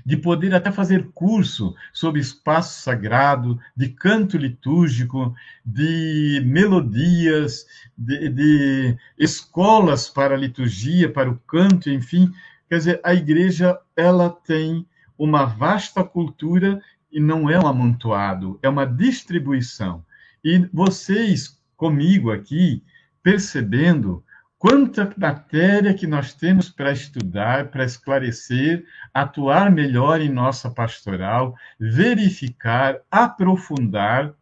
de poder até fazer curso sobre espaço sagrado, de canto litúrgico, de melodias, de, de escolas para a liturgia, para o canto, enfim, Quer dizer, a igreja ela tem uma vasta cultura e não é um amontoado, é uma distribuição. E vocês comigo aqui, percebendo quanta matéria que nós temos para estudar, para esclarecer, atuar melhor em nossa pastoral, verificar, aprofundar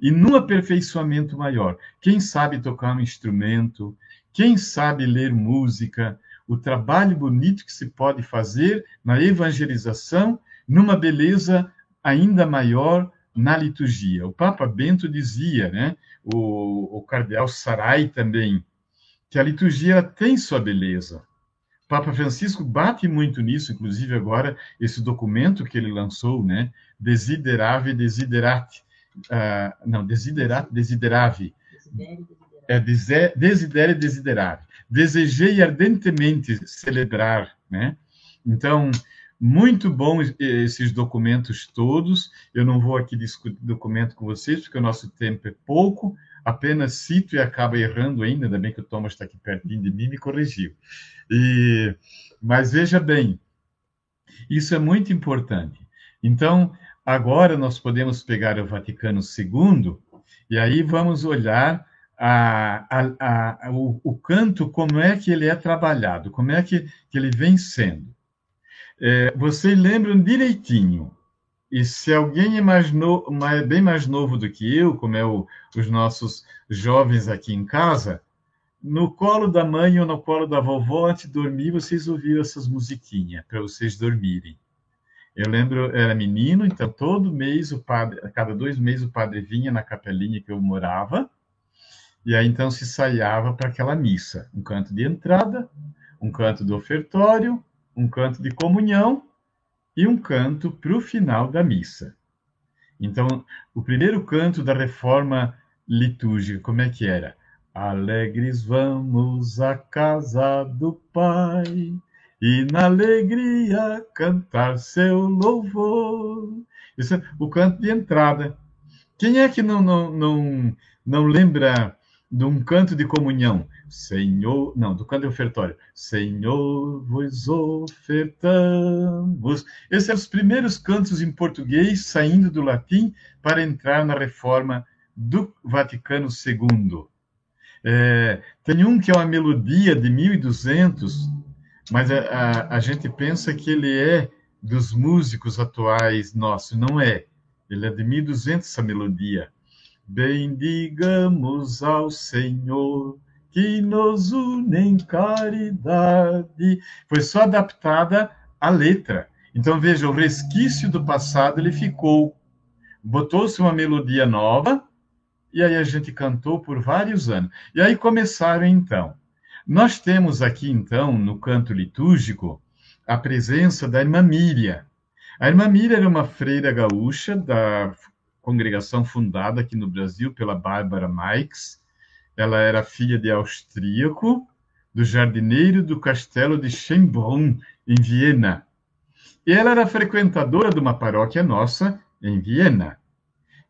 e num aperfeiçoamento maior. Quem sabe tocar um instrumento, quem sabe ler música, o trabalho bonito que se pode fazer na evangelização, numa beleza ainda maior na liturgia. O Papa Bento dizia, né, o, o cardeal Sarai também, que a liturgia tem sua beleza. Papa Francisco bate muito nisso, inclusive agora, esse documento que ele lançou, né? Desiderave, desiderate. Uh, não, desiderate, desiderave. É, desidere, desiderare. Desejei ardentemente celebrar, né? Então, muito bom esses documentos todos. Eu não vou aqui discutir documento com vocês, porque o nosso tempo é pouco, apenas cito e acaba errando ainda, ainda bem que o Thomas está aqui pertinho de mim e me corrigiu. E, mas veja bem, isso é muito importante. Então, agora nós podemos pegar o Vaticano II e aí vamos olhar a, a, a, o, o, canto, como é que ele é trabalhado, como é que, que ele vem sendo. É, vocês lembram direitinho e se alguém é mais no, bem mais novo do que eu, como é o, os nossos jovens aqui em casa, no colo da mãe ou no colo da vovó, antes de dormir, vocês ouviram essas musiquinhas para vocês dormirem. Eu lembro, era menino, então todo mês o padre, a cada dois meses o padre vinha na capelinha que eu morava, e aí então se saiava para aquela missa, um canto de entrada, um canto do ofertório, um canto de comunhão e um canto para o final da missa. Então, o primeiro canto da reforma litúrgica, como é que era? Alegres vamos à casa do Pai e na alegria cantar seu louvor. Isso é o canto de entrada. Quem é que não, não, não, não lembra de um canto de comunhão? Senhor, não, do canto de ofertório. Senhor, vos ofertamos. Esses são os primeiros cantos em português saindo do latim para entrar na reforma do Vaticano II. É, tem um que é uma melodia de 1200, mas a, a, a gente pensa que ele é dos músicos atuais nossos. Não é. Ele é de 1200, essa melodia. Bendigamos ao Senhor que nos une em caridade. Foi só adaptada à letra. Então, veja, o resquício do passado ele ficou. Botou-se uma melodia nova, e aí a gente cantou por vários anos. E aí começaram, então. Nós temos aqui, então, no canto litúrgico, a presença da irmã Míria. A irmã Míria era uma freira gaúcha da congregação fundada aqui no Brasil pela Bárbara Mikes, ela era filha de austríaco, do jardineiro do castelo de Schönbrunn, em Viena. E ela era frequentadora de uma paróquia nossa, em Viena.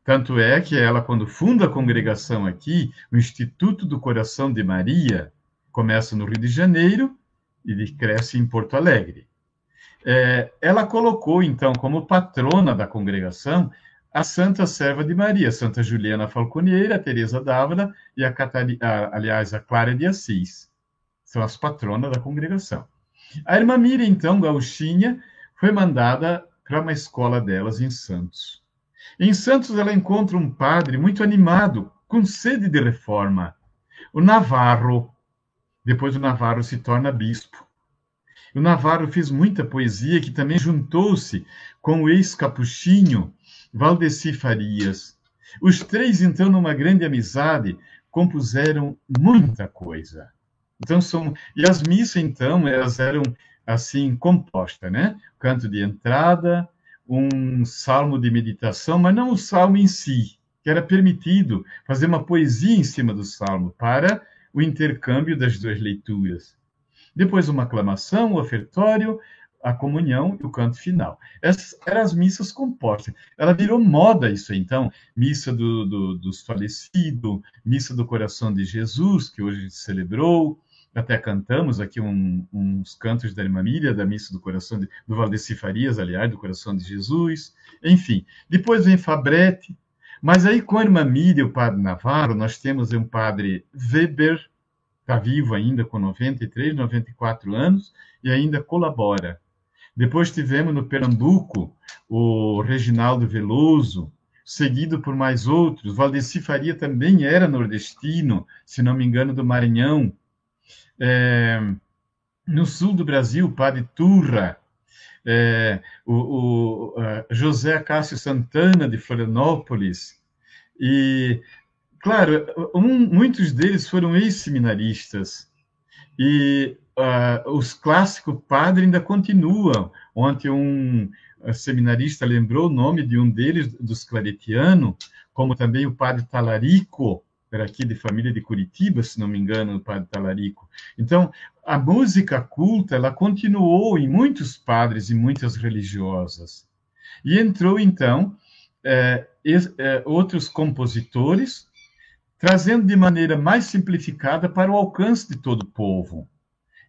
Tanto é que ela, quando funda a congregação aqui, o Instituto do Coração de Maria, começa no Rio de Janeiro e cresce em Porto Alegre. É, ela colocou, então, como patrona da congregação, a Santa Serva de Maria, Santa Juliana Falconeira, Teresa d'Ávila e a, Catari, a, aliás, a Clara de Assis. São as patronas da congregação. A irmã Miriam, então, gauchinha, foi mandada para uma escola delas em Santos. Em Santos, ela encontra um padre muito animado, com sede de reforma, o Navarro. Depois, o Navarro se torna bispo. O Navarro fez muita poesia que também juntou-se com o ex-capuchinho Valdeci Farias. Os três, então, numa grande amizade, compuseram muita coisa. Então são e as missas então elas eram assim compostas, né? Canto de entrada, um salmo de meditação, mas não o salmo em si, que era permitido fazer uma poesia em cima do salmo para o intercâmbio das duas leituras. Depois uma aclamação, o ofertório, a comunhão e o canto final. Essas eram as missas compostas. Ela virou moda isso então, missa do, do, dos falecidos, missa do coração de Jesus, que hoje celebrou, até cantamos aqui um, uns cantos da Irmã Miriam, da Missa do Coração, de, do Valdeci Farias, aliás, do Coração de Jesus, enfim. Depois vem Fabrete, mas aí com a Irmã Miriam, o Padre Navarro, nós temos um Padre Weber, está vivo ainda com 93, 94 anos, e ainda colabora. Depois tivemos no Pernambuco o Reginaldo Veloso, seguido por mais outros. Valdeci Faria também era nordestino, se não me engano, do Maranhão. É, no sul do Brasil, Padre Turra, é, o, o José Cássio Santana, de Florianópolis, e, claro, um, muitos deles foram ex-seminaristas, e uh, os clássicos padres ainda continuam. Ontem um seminarista lembrou o nome de um deles, dos claretianos, como também o padre Talarico, era aqui de família de Curitiba, se não me engano, o padre Talarico. Então, a música culta, ela continuou em muitos padres e muitas religiosas. E entrou, então, é, é, outros compositores, trazendo de maneira mais simplificada para o alcance de todo o povo.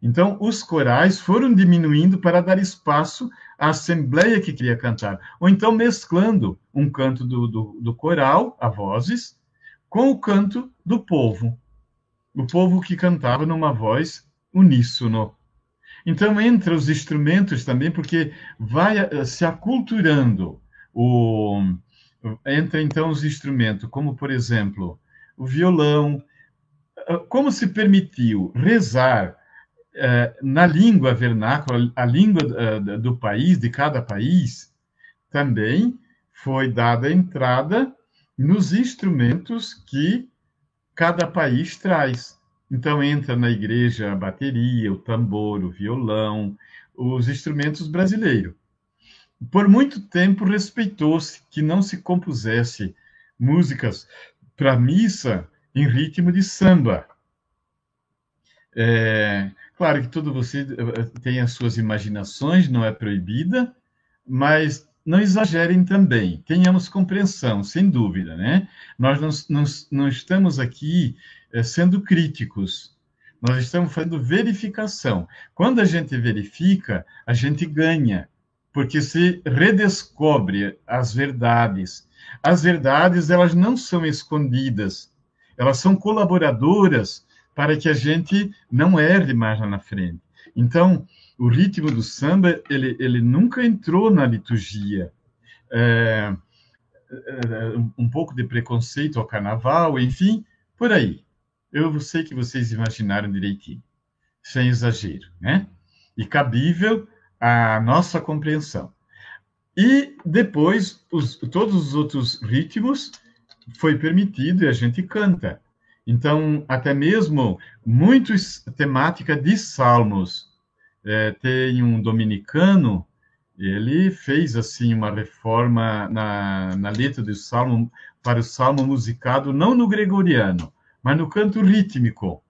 Então, os corais foram diminuindo para dar espaço à assembleia que queria cantar, ou então mesclando um canto do, do, do coral, a vozes, com o canto do povo. O povo que cantava numa voz uníssono. Então, entra os instrumentos também, porque vai eh, se aculturando. O... Entra, então, os instrumentos, como, por exemplo, o violão. Eh, como se permitiu rezar na língua vernácula, a língua do país, de cada país, também foi dada entrada nos instrumentos que cada país traz. Então entra na igreja a bateria, o tambor, o violão, os instrumentos brasileiros. Por muito tempo respeitou-se que não se compusesse músicas para missa em ritmo de samba. É, claro que todo você eh, tem as suas imaginações, não é proibida, mas não exagerem também, tenhamos compreensão, sem dúvida, né? Nós não, não, não estamos aqui é, sendo críticos, nós estamos fazendo verificação. Quando a gente verifica, a gente ganha, porque se redescobre as verdades. As verdades, elas não são escondidas, elas são colaboradoras para que a gente não erre mais lá na frente. Então, o ritmo do samba ele, ele nunca entrou na liturgia. É, é, um pouco de preconceito ao carnaval, enfim, por aí. Eu sei que vocês imaginaram direitinho, sem exagero, né? E cabível à nossa compreensão. E depois, os, todos os outros ritmos foi permitido e a gente canta. Então, até mesmo muitos temática de salmos é, tem um dominicano, ele fez assim uma reforma na, na letra do salmo para o salmo musicado não no gregoriano, mas no canto rítmico.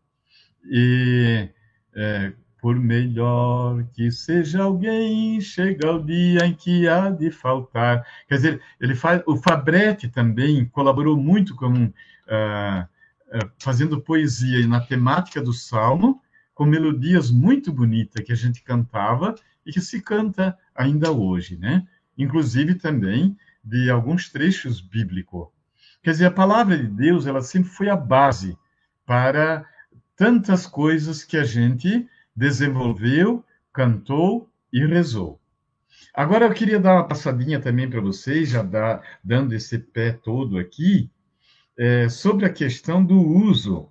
E é, por melhor que seja alguém, chega o dia em que há de faltar. Quer dizer, ele faz, o Fabretti também colaborou muito com uh, fazendo poesia na temática do salmo com melodias muito bonitas que a gente cantava e que se canta ainda hoje, né? Inclusive também de alguns trechos bíblicos. Quer dizer, a palavra de Deus, ela sempre foi a base para tantas coisas que a gente desenvolveu, cantou e rezou. Agora eu queria dar uma passadinha também para vocês, já dá, dando esse pé todo aqui, é, sobre a questão do uso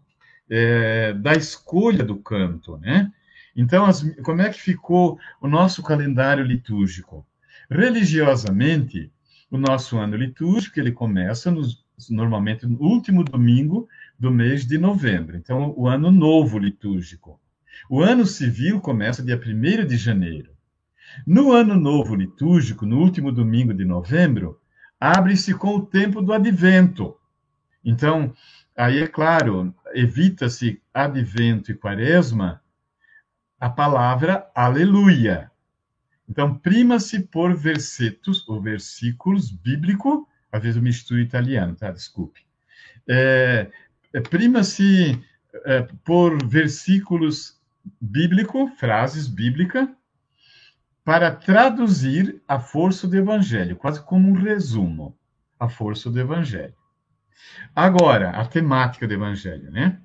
é, da escolha do canto, né? Então, as, como é que ficou o nosso calendário litúrgico? Religiosamente, o nosso ano litúrgico ele começa nos, normalmente no último domingo do mês de novembro. Então, o ano novo litúrgico. O ano civil começa dia 1 de janeiro. No ano novo litúrgico, no último domingo de novembro, abre-se com o tempo do advento. Então, Aí, é claro, evita-se advento e quaresma a palavra aleluia. Então, prima-se por versetos ou versículos bíblico, às vezes eu misturo italiano, tá? Desculpe. É, é, prima-se é, por versículos bíblico, frases bíblicas, para traduzir a força do Evangelho, quase como um resumo, a força do Evangelho. Agora, a temática do Evangelho, né?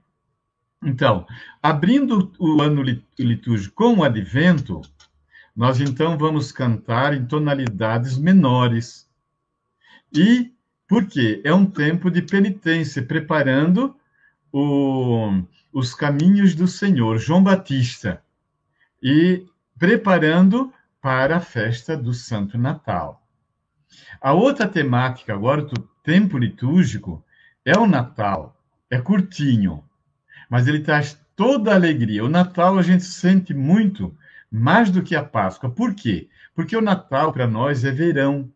Então, abrindo o ano litúrgico com o advento, nós então vamos cantar em tonalidades menores. E por quê? É um tempo de penitência, preparando o, os caminhos do Senhor, João Batista, e preparando para a festa do Santo Natal. A outra temática agora do tempo litúrgico é o Natal. É curtinho, mas ele traz toda a alegria. O Natal a gente sente muito mais do que a Páscoa. Por quê? Porque o Natal para nós é verão,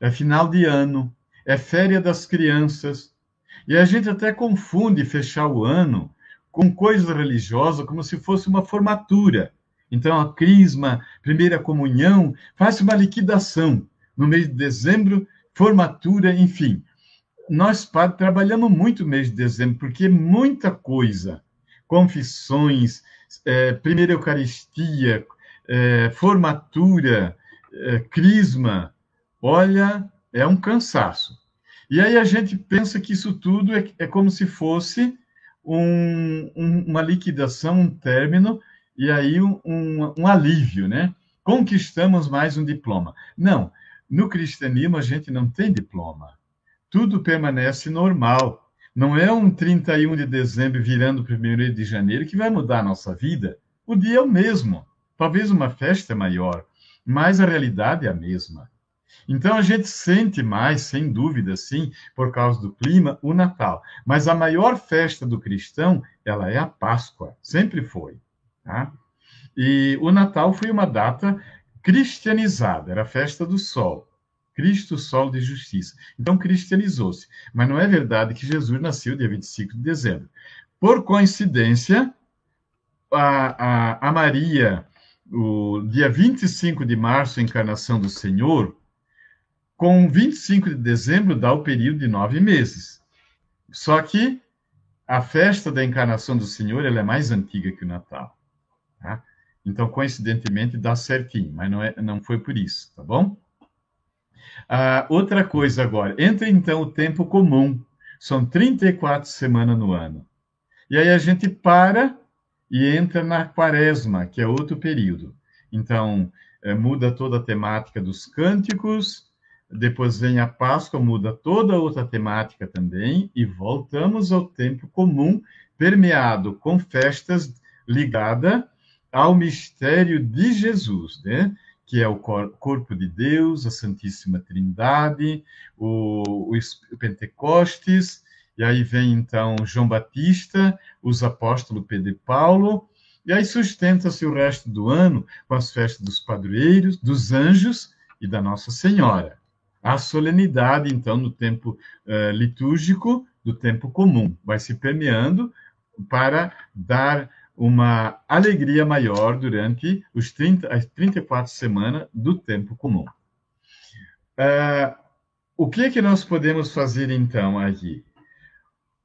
é final de ano, é férias das crianças. E a gente até confunde fechar o ano com coisa religiosa como se fosse uma formatura. Então, a crisma, primeira comunhão, faz uma liquidação. No mês de dezembro, formatura, enfim. Nós, padres, trabalhamos muito no mês de dezembro, porque muita coisa. Confissões, é, primeira Eucaristia, é, formatura, é, crisma. Olha, é um cansaço. E aí a gente pensa que isso tudo é, é como se fosse um, um, uma liquidação, um término, e aí um, um, alívio, né? Conquistamos mais um diploma. Não, no cristianismo a gente não tem diploma. Tudo permanece normal. Não é um 31 de dezembro virando 1 de janeiro que vai mudar a nossa vida. O dia é o mesmo. Talvez uma festa maior, mas a realidade é a mesma. Então a gente sente mais, sem dúvida, sim, por causa do clima, o Natal. Mas a maior festa do cristão, ela é a Páscoa, sempre foi. Tá? E o Natal foi uma data cristianizada, era a festa do sol. Cristo, sol de justiça. Então cristianizou-se. Mas não é verdade que Jesus nasceu dia 25 de dezembro. Por coincidência, a, a, a Maria, o dia 25 de março, encarnação do Senhor, com 25 de dezembro dá o período de nove meses. Só que a festa da encarnação do Senhor ela é mais antiga que o Natal. Tá? Então, coincidentemente, dá certinho, mas não, é, não foi por isso, tá bom? Ah, outra coisa agora, entra então o tempo comum, são 34 semanas no ano. E aí a gente para e entra na quaresma, que é outro período. Então, é, muda toda a temática dos cânticos, depois vem a Páscoa, muda toda outra temática também, e voltamos ao tempo comum, permeado com festas ligada ao mistério de Jesus, né? que é o corpo de Deus, a Santíssima Trindade, o, o Pentecostes, e aí vem então João Batista, os apóstolos Pedro e Paulo, e aí sustenta-se o resto do ano com as festas dos padroeiros, dos anjos e da Nossa Senhora a solenidade, então, no tempo uh, litúrgico, do tempo comum. Vai se permeando para dar uma alegria maior durante os 30, as 34 semanas do tempo comum. Uh, o que, é que nós podemos fazer, então, aqui?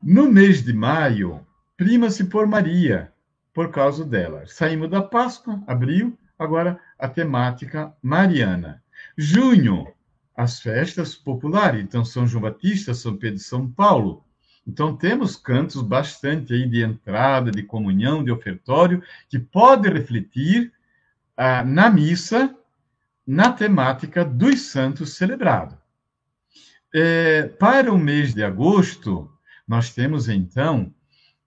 No mês de maio, prima-se por Maria, por causa dela. Saímos da Páscoa, abril, agora a temática mariana. Junho, as festas populares. Então, São João Batista, São Pedro e São Paulo. Então, temos cantos bastante aí de entrada, de comunhão, de ofertório, que pode refletir ah, na missa, na temática dos santos celebrados. É, para o mês de agosto, nós temos, então,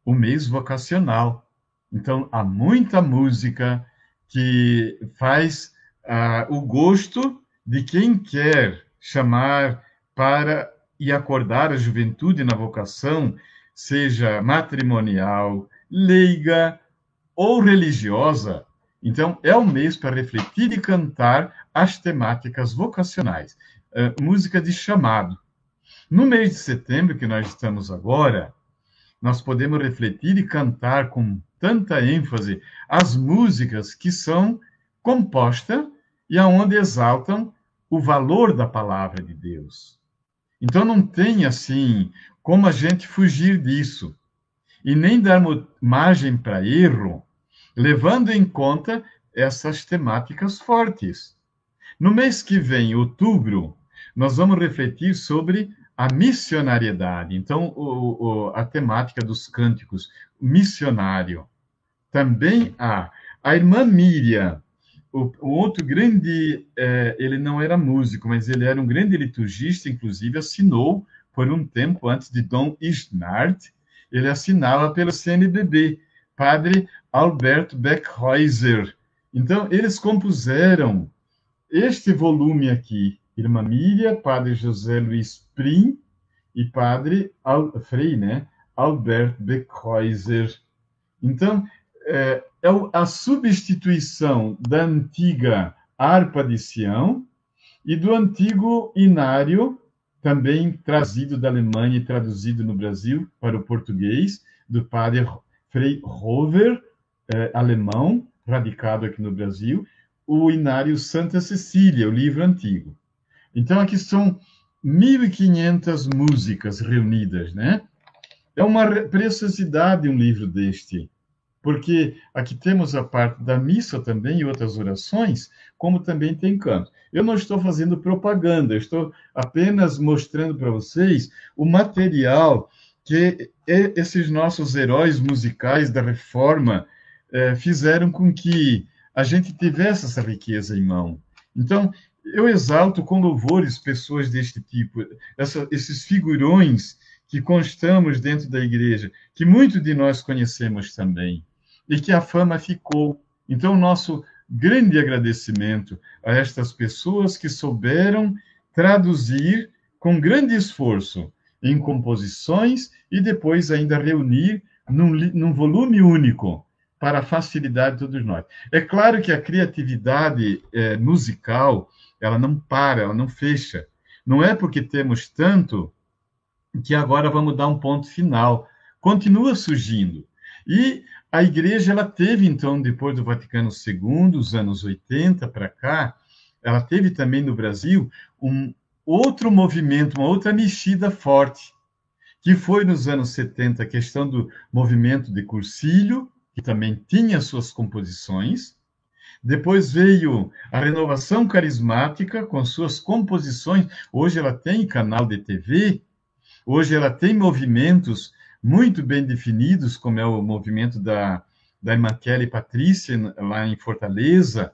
o mês vocacional. Então, há muita música que faz ah, o gosto de quem quer chamar para e acordar a juventude na vocação, seja matrimonial, leiga ou religiosa. Então, é o mês para refletir e cantar as temáticas vocacionais, uh, música de chamado. No mês de setembro, que nós estamos agora, nós podemos refletir e cantar com tanta ênfase as músicas que são compostas e aonde exaltam o valor da palavra de Deus. Então não tem assim como a gente fugir disso e nem dar margem para erro levando em conta essas temáticas fortes. No mês que vem, outubro, nós vamos refletir sobre a missionariedade. Então, o, o, a temática dos cânticos, missionário. Também há a irmã Miriam, o, o outro grande, é, ele não era músico, mas ele era um grande liturgista, inclusive assinou por um tempo antes de Dom Isnard, ele assinava pelo CNBB, padre Alberto Beckhäuser. Então, eles compuseram este volume aqui, Irmã Miriam, padre José Luiz Prim e padre Al, Frei, né? Albert Beckhäuser. Então, é, é a substituição da antiga harpa de Sião e do antigo inário, também trazido da Alemanha e traduzido no Brasil para o português, do padre Frei Hover, é, alemão, radicado aqui no Brasil, o inário Santa Cecília, o livro antigo. Então, aqui são 1.500 músicas reunidas, né? É uma preciosidade um livro deste porque aqui temos a parte da missa também e outras orações, como também tem canto. Eu não estou fazendo propaganda, estou apenas mostrando para vocês o material que esses nossos heróis musicais da reforma eh, fizeram com que a gente tivesse essa riqueza em mão. Então, eu exalto com louvores pessoas deste tipo, essa, esses figurões que constamos dentro da igreja, que muito de nós conhecemos também e que a fama ficou. Então, nosso grande agradecimento a estas pessoas que souberam traduzir com grande esforço em composições e depois ainda reunir num, num volume único para a facilidade de todos nós. É claro que a criatividade é, musical ela não para, ela não fecha. Não é porque temos tanto que agora vamos dar um ponto final. Continua surgindo. E a igreja ela teve então depois do Vaticano II, os anos 80 para cá, ela teve também no Brasil um outro movimento, uma outra mexida forte, que foi nos anos 70 a questão do movimento de Cursilho, que também tinha suas composições. Depois veio a renovação carismática com suas composições. Hoje ela tem canal de TV, hoje ela tem movimentos muito bem definidos, como é o movimento da, da irmã Kelly Patrícia, lá em Fortaleza.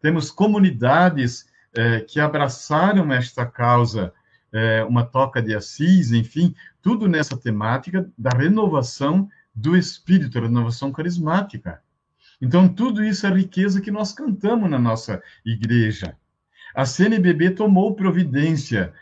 Temos comunidades é, que abraçaram esta causa, é, uma toca de Assis, enfim, tudo nessa temática da renovação do espírito, renovação carismática. Então, tudo isso é riqueza que nós cantamos na nossa igreja. A CNBB tomou providência,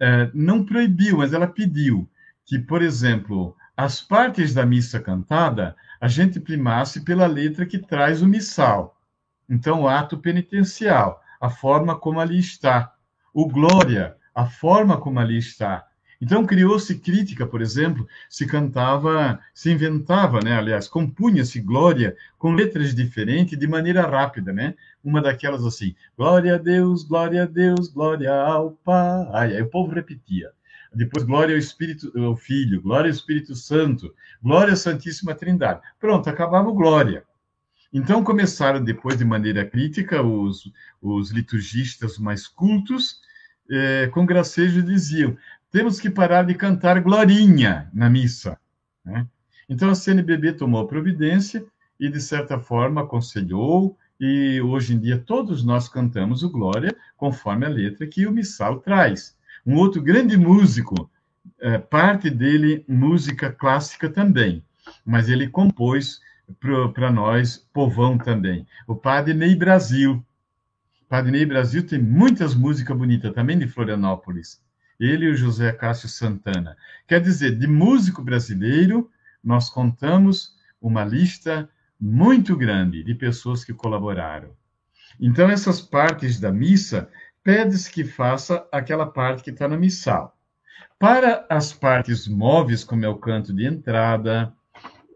é, não proibiu, mas ela pediu que, por exemplo, as partes da missa cantada, a gente primasse pela letra que traz o missal. Então, o ato penitencial, a forma como ali está. O glória, a forma como ali está. Então, criou-se crítica, por exemplo, se cantava, se inventava, né? aliás, compunha-se glória com letras diferentes de maneira rápida, né? Uma daquelas assim, glória a Deus, glória a Deus, glória ao Pai. Aí o povo repetia. Depois, glória ao Espírito, ao Filho, glória ao Espírito Santo, glória à Santíssima Trindade. Pronto, acabava o glória. Então começaram depois, de maneira crítica, os, os liturgistas mais cultos, eh, com gracejo diziam: temos que parar de cantar glorinha na missa. Né? Então a CNBB tomou providência e, de certa forma, aconselhou, e hoje em dia todos nós cantamos o Glória conforme a letra que o missal traz. Um outro grande músico, é, parte dele música clássica também, mas ele compôs para nós povão também. O padre Ney Brasil. O padre Ney Brasil tem muitas músicas bonitas, também de Florianópolis. Ele e o José Cássio Santana. Quer dizer, de músico brasileiro, nós contamos uma lista muito grande de pessoas que colaboraram. Então, essas partes da missa pede-se que faça aquela parte que está na missal. Para as partes móveis, como é o canto de entrada,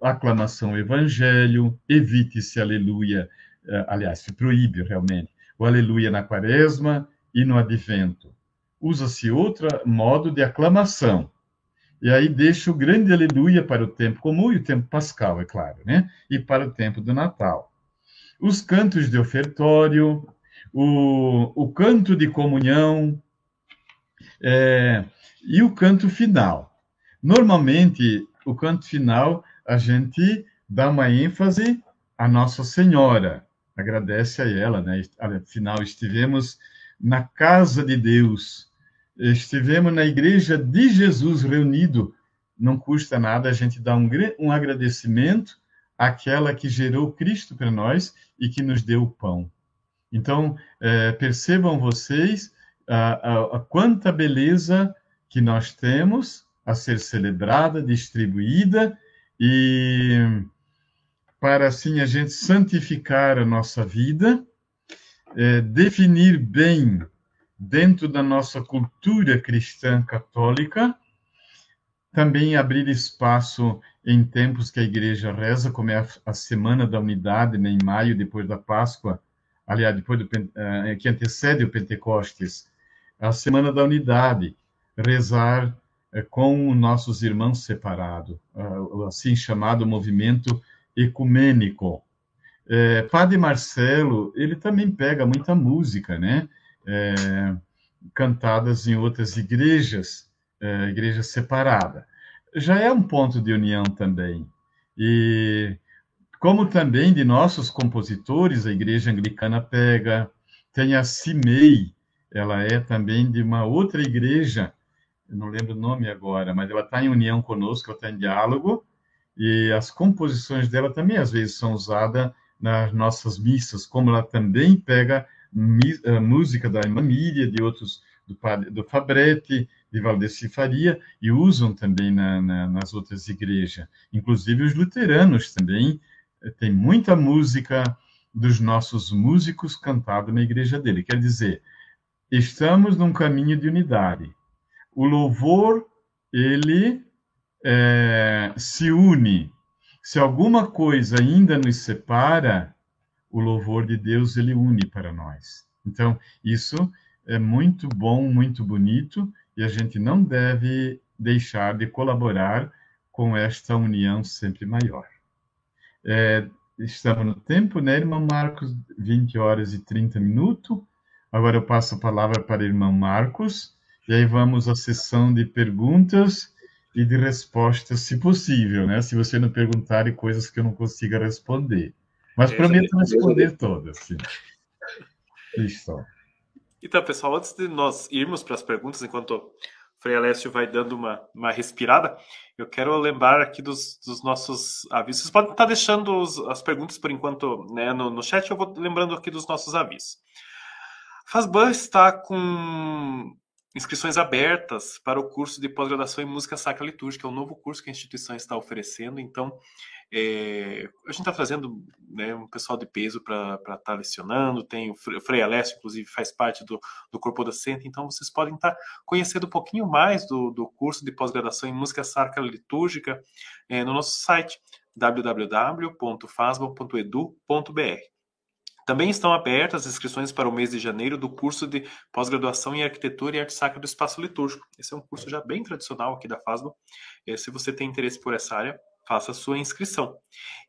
aclamação evangelho, evite-se aleluia, eh, aliás, se proíbe realmente, o aleluia na quaresma e no advento. Usa-se outro modo de aclamação. E aí deixa o grande aleluia para o tempo comum e o tempo pascal, é claro, né? E para o tempo do Natal. Os cantos de ofertório, o, o canto de comunhão é, e o canto final. Normalmente, o canto final, a gente dá uma ênfase à Nossa Senhora, agradece a ela, né? Afinal, estivemos na casa de Deus, estivemos na igreja de Jesus reunido. Não custa nada a gente dar um, um agradecimento àquela que gerou Cristo para nós e que nos deu o pão. Então, é, percebam vocês a, a, a quanta beleza que nós temos a ser celebrada, distribuída e para assim a gente santificar a nossa vida, é, definir bem dentro da nossa cultura cristã católica, também abrir espaço em tempos que a igreja reza, como é a, a Semana da Unidade, né, em maio, depois da Páscoa, aliás, depois do, uh, que antecede o Pentecostes, a Semana da Unidade, rezar uh, com nossos irmãos separados, uh, assim chamado movimento ecumênico. É, Padre Marcelo, ele também pega muita música, né? É, cantadas em outras igrejas, é, igreja separada. Já é um ponto de união também. E como também de nossos compositores, a igreja anglicana pega, tem a Cimei, ela é também de uma outra igreja, não lembro o nome agora, mas ela está em união conosco, ela está em diálogo, e as composições dela também às vezes são usadas nas nossas missas, como ela também pega a música da irmã de outros, do, do Fabretti, de Valdeci Faria, e usam também na, na, nas outras igrejas. Inclusive os luteranos também eh, tem muita música dos nossos músicos cantada na igreja dele. Quer dizer, estamos num caminho de unidade. O louvor, ele é, se une. Se alguma coisa ainda nos separa, o louvor de Deus ele une para nós. Então, isso é muito bom, muito bonito, e a gente não deve deixar de colaborar com esta união sempre maior. É, estamos no tempo, né, irmão Marcos? 20 horas e 30 minutos. Agora eu passo a palavra para o irmão Marcos, e aí vamos à sessão de perguntas e de respostas, se possível, né? Se você não perguntar coisas que eu não consiga responder. Mas é, prometo responder todas, sim. Isso. Então, pessoal, antes de nós irmos para as perguntas, enquanto Frei Alessio vai dando uma, uma respirada, eu quero lembrar aqui dos, dos nossos avisos. Vocês podem estar deixando os, as perguntas por enquanto né, no, no chat, eu vou lembrando aqui dos nossos avisos. Fazban está com inscrições abertas para o curso de pós-graduação em música sacra litúrgica, é um novo curso que a instituição está oferecendo. Então, é, a gente está trazendo né, um pessoal de peso para estar tá lecionando. Tem o Frei Alessio, inclusive, faz parte do, do corpo docente. Então, vocês podem estar tá conhecendo um pouquinho mais do, do curso de pós-graduação em música sacra litúrgica é, no nosso site www.fasba.edu.br. Também estão abertas as inscrições para o mês de janeiro do curso de pós-graduação em Arquitetura e Arte Sacra do Espaço Litúrgico. Esse é um curso já bem tradicional aqui da FASBA. Eh, se você tem interesse por essa área, faça a sua inscrição.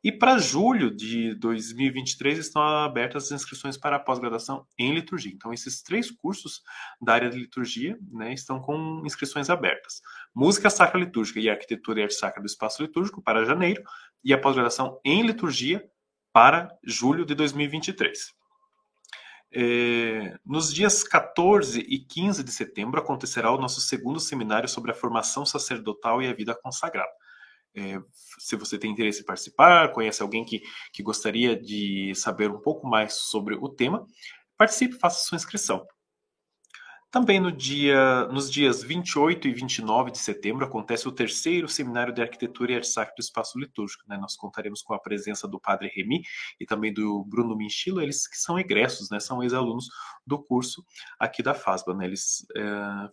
E para julho de 2023 estão abertas as inscrições para a pós-graduação em liturgia. Então, esses três cursos da área de liturgia né, estão com inscrições abertas. Música Sacra Litúrgica e Arquitetura e Arte Sacra do Espaço Litúrgico para janeiro e a pós-graduação em liturgia para julho de 2023. É, nos dias 14 e 15 de setembro acontecerá o nosso segundo seminário sobre a formação sacerdotal e a vida consagrada. É, se você tem interesse em participar, conhece alguém que, que gostaria de saber um pouco mais sobre o tema, participe, faça sua inscrição. Também no dia, nos dias 28 e 29 de setembro acontece o terceiro Seminário de Arquitetura e Arte Sacra do Espaço Litúrgico. Né? Nós contaremos com a presença do Padre Remy e também do Bruno Minchilo, eles que são egressos, né? são ex-alunos do curso aqui da FASBA. Né? Eles é,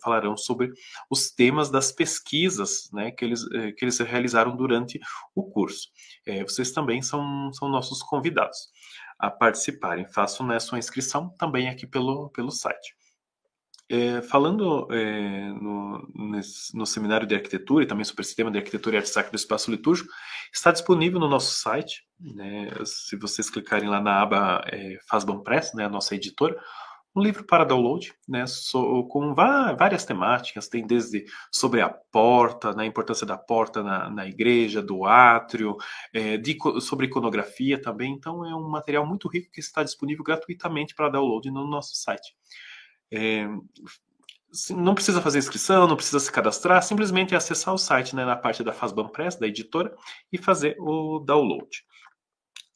falarão sobre os temas das pesquisas né? que, eles, é, que eles realizaram durante o curso. É, vocês também são, são nossos convidados a participarem. Façam né, sua inscrição também aqui pelo, pelo site. É, falando é, no, nesse, no, seminário de arquitetura e também sobre o sistema de arquitetura e arte sacra do espaço litúrgico, está disponível no nosso site. Né, se vocês clicarem lá na aba é, Press, né, a nossa editora, um livro para download, né, so, com várias temáticas, tem desde sobre a porta, né, a importância da porta na, na igreja, do átrio, é, de, sobre iconografia também, então é um material muito rico que está disponível gratuitamente para download no nosso site. É, não precisa fazer inscrição, não precisa se cadastrar, simplesmente acessar o site né, na parte da Fazban Press, da editora, e fazer o download.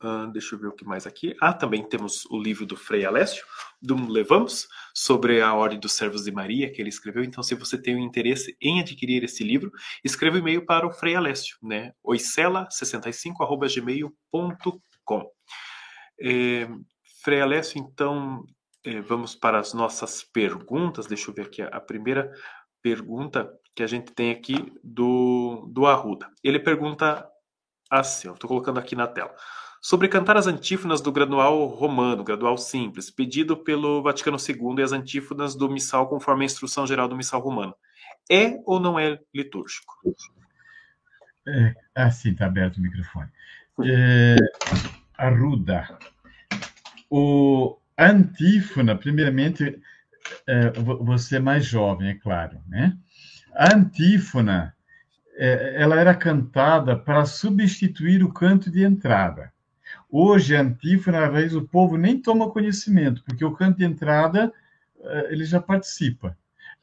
Uh, deixa eu ver o que mais aqui. Ah, também temos o livro do Frei Alessio, do Levamos, sobre a Ordem dos Servos de Maria, que ele escreveu. Então, se você tem um interesse em adquirir esse livro, escreva um e-mail para o Frei Alessio, né? oicela65.gmail.com. É, Frei Alessio, então, é, vamos para as nossas perguntas. Deixa eu ver aqui a primeira pergunta que a gente tem aqui do, do Arruda. Ele pergunta assim, estou colocando aqui na tela sobre cantar as antífonas do gradual romano, gradual simples, pedido pelo Vaticano II e as antífonas do missal conforme a instrução geral do missal romano. É ou não é litúrgico? É, assim, está aberto o microfone. É, Arruda. O antífona, primeiramente, é, você é mais jovem, é claro, né? A antífona, é, ela era cantada para substituir o canto de entrada. Hoje, a antífona, às vezes, o povo nem toma conhecimento, porque o canto de entrada eh, ele já participa.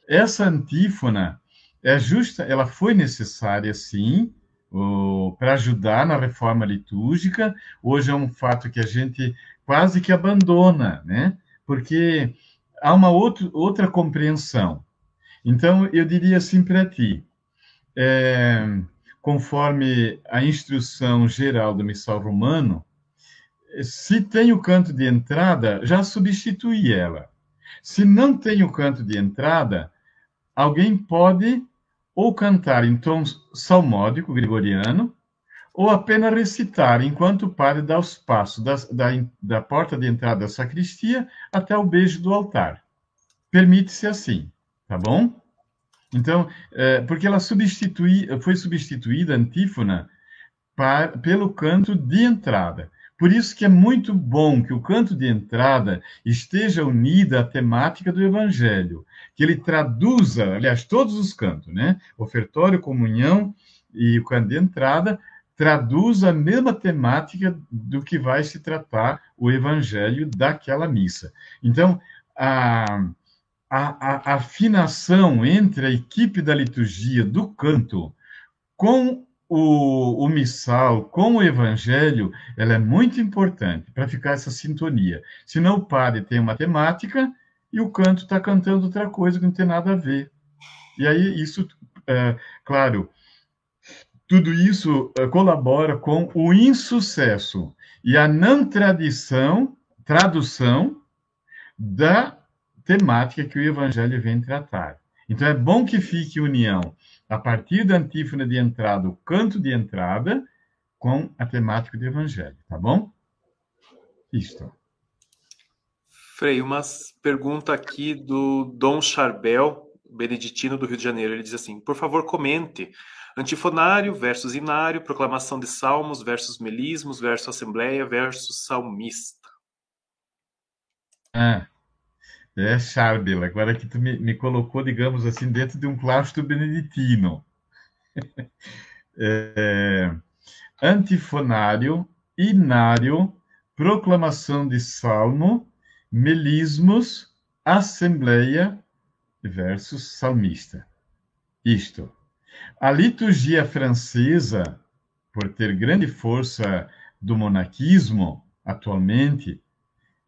Essa antífona é justa, ela foi necessária, sim, para ajudar na reforma litúrgica. Hoje é um fato que a gente quase que abandona, né? Porque há uma outro, outra compreensão. Então, eu diria assim para ti, é, conforme a instrução geral do missal romano, se tem o canto de entrada, já substitui ela. Se não tem o canto de entrada, alguém pode ou cantar em tom salmódico gregoriano, ou apenas recitar enquanto o padre dá os passos da, da, da porta de entrada da sacristia até o beijo do altar. Permite-se assim, tá bom? Então, é, porque ela substitui, foi substituída a antífona pelo canto de entrada. Por isso que é muito bom que o canto de entrada esteja unido à temática do Evangelho, que ele traduza, aliás, todos os cantos, né? Ofertório, comunhão e o canto de entrada traduza a mesma temática do que vai se tratar o Evangelho daquela missa. Então, a, a, a afinação entre a equipe da liturgia do canto com o, o missal com o evangelho, ela é muito importante para ficar essa sintonia. Senão o padre tem uma temática e o canto está cantando outra coisa que não tem nada a ver. E aí isso, é, claro, tudo isso é, colabora com o insucesso e a não tradição, tradução da temática que o evangelho vem tratar. Então é bom que fique união a partir da antífona de entrada, o canto de entrada, com a temática do Evangelho, tá bom? Isto. Frei, uma pergunta aqui do Dom Charbel, beneditino do Rio de Janeiro. Ele diz assim: por favor, comente. Antifonário versus inário, proclamação de salmos versus melismos versus assembleia versus salmista. Ah, é, Charbel, agora que tu me, me, colocou, digamos assim, dentro de um claustro beneditino. é, antifonário, inário, proclamação de salmo, melismos, assembleia versus salmista. Isto. A liturgia francesa, por ter grande força do monaquismo atualmente,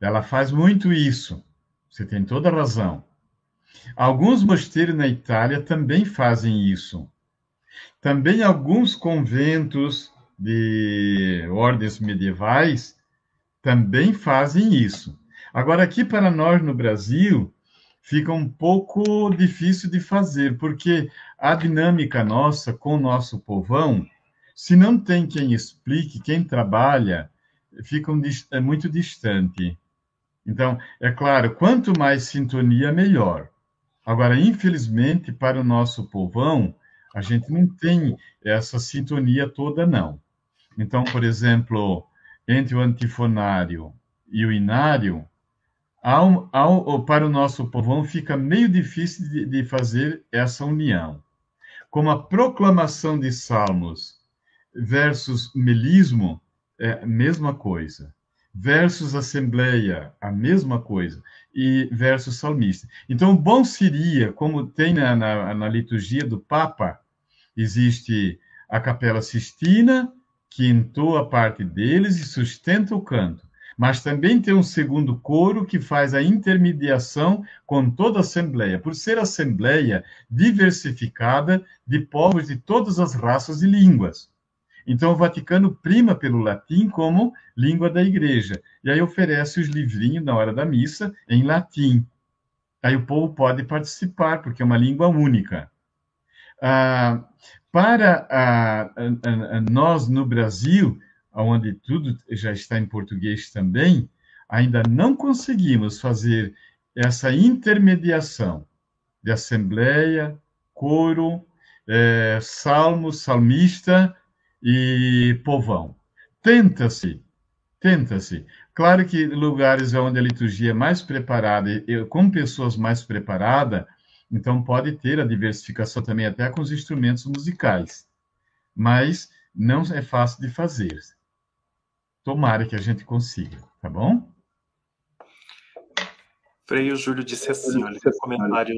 ela faz muito isso você tem toda a razão. Alguns mosteiros na Itália também fazem isso. Também alguns conventos de ordens medievais também fazem isso. Agora, aqui para nós no Brasil, fica um pouco difícil de fazer, porque a dinâmica nossa com o nosso povão, se não tem quem explique, quem trabalha, fica um, é muito distante. Então, é claro, quanto mais sintonia, melhor. Agora, infelizmente, para o nosso povão, a gente não tem essa sintonia toda, não. Então, por exemplo, entre o antifonário e o inário, ao, ao, para o nosso povão fica meio difícil de, de fazer essa união. Como a proclamação de salmos versus melismo, é a mesma coisa. Versus assembleia, a mesma coisa. E versus salmista. Então, bom seria, como tem na, na, na liturgia do Papa, existe a Capela Sistina, que entoa parte deles e sustenta o canto mas também tem um segundo coro que faz a intermediação com toda a Assembleia, por ser Assembleia diversificada de povos de todas as raças e línguas. Então, o Vaticano prima pelo latim como língua da igreja, e aí oferece os livrinhos na hora da missa em latim. Aí o povo pode participar, porque é uma língua única. Ah, para ah, nós no Brasil, onde tudo já está em português também, ainda não conseguimos fazer essa intermediação de assembleia, coro, é, salmo, salmista e povão. Tenta-se, tenta-se. Claro que lugares onde a liturgia é mais preparada, com pessoas mais preparadas, então pode ter a diversificação também até com os instrumentos musicais. Mas não é fácil de fazer. Tomara que a gente consiga, tá bom? Frei Júlio disse assim, olha, o comentário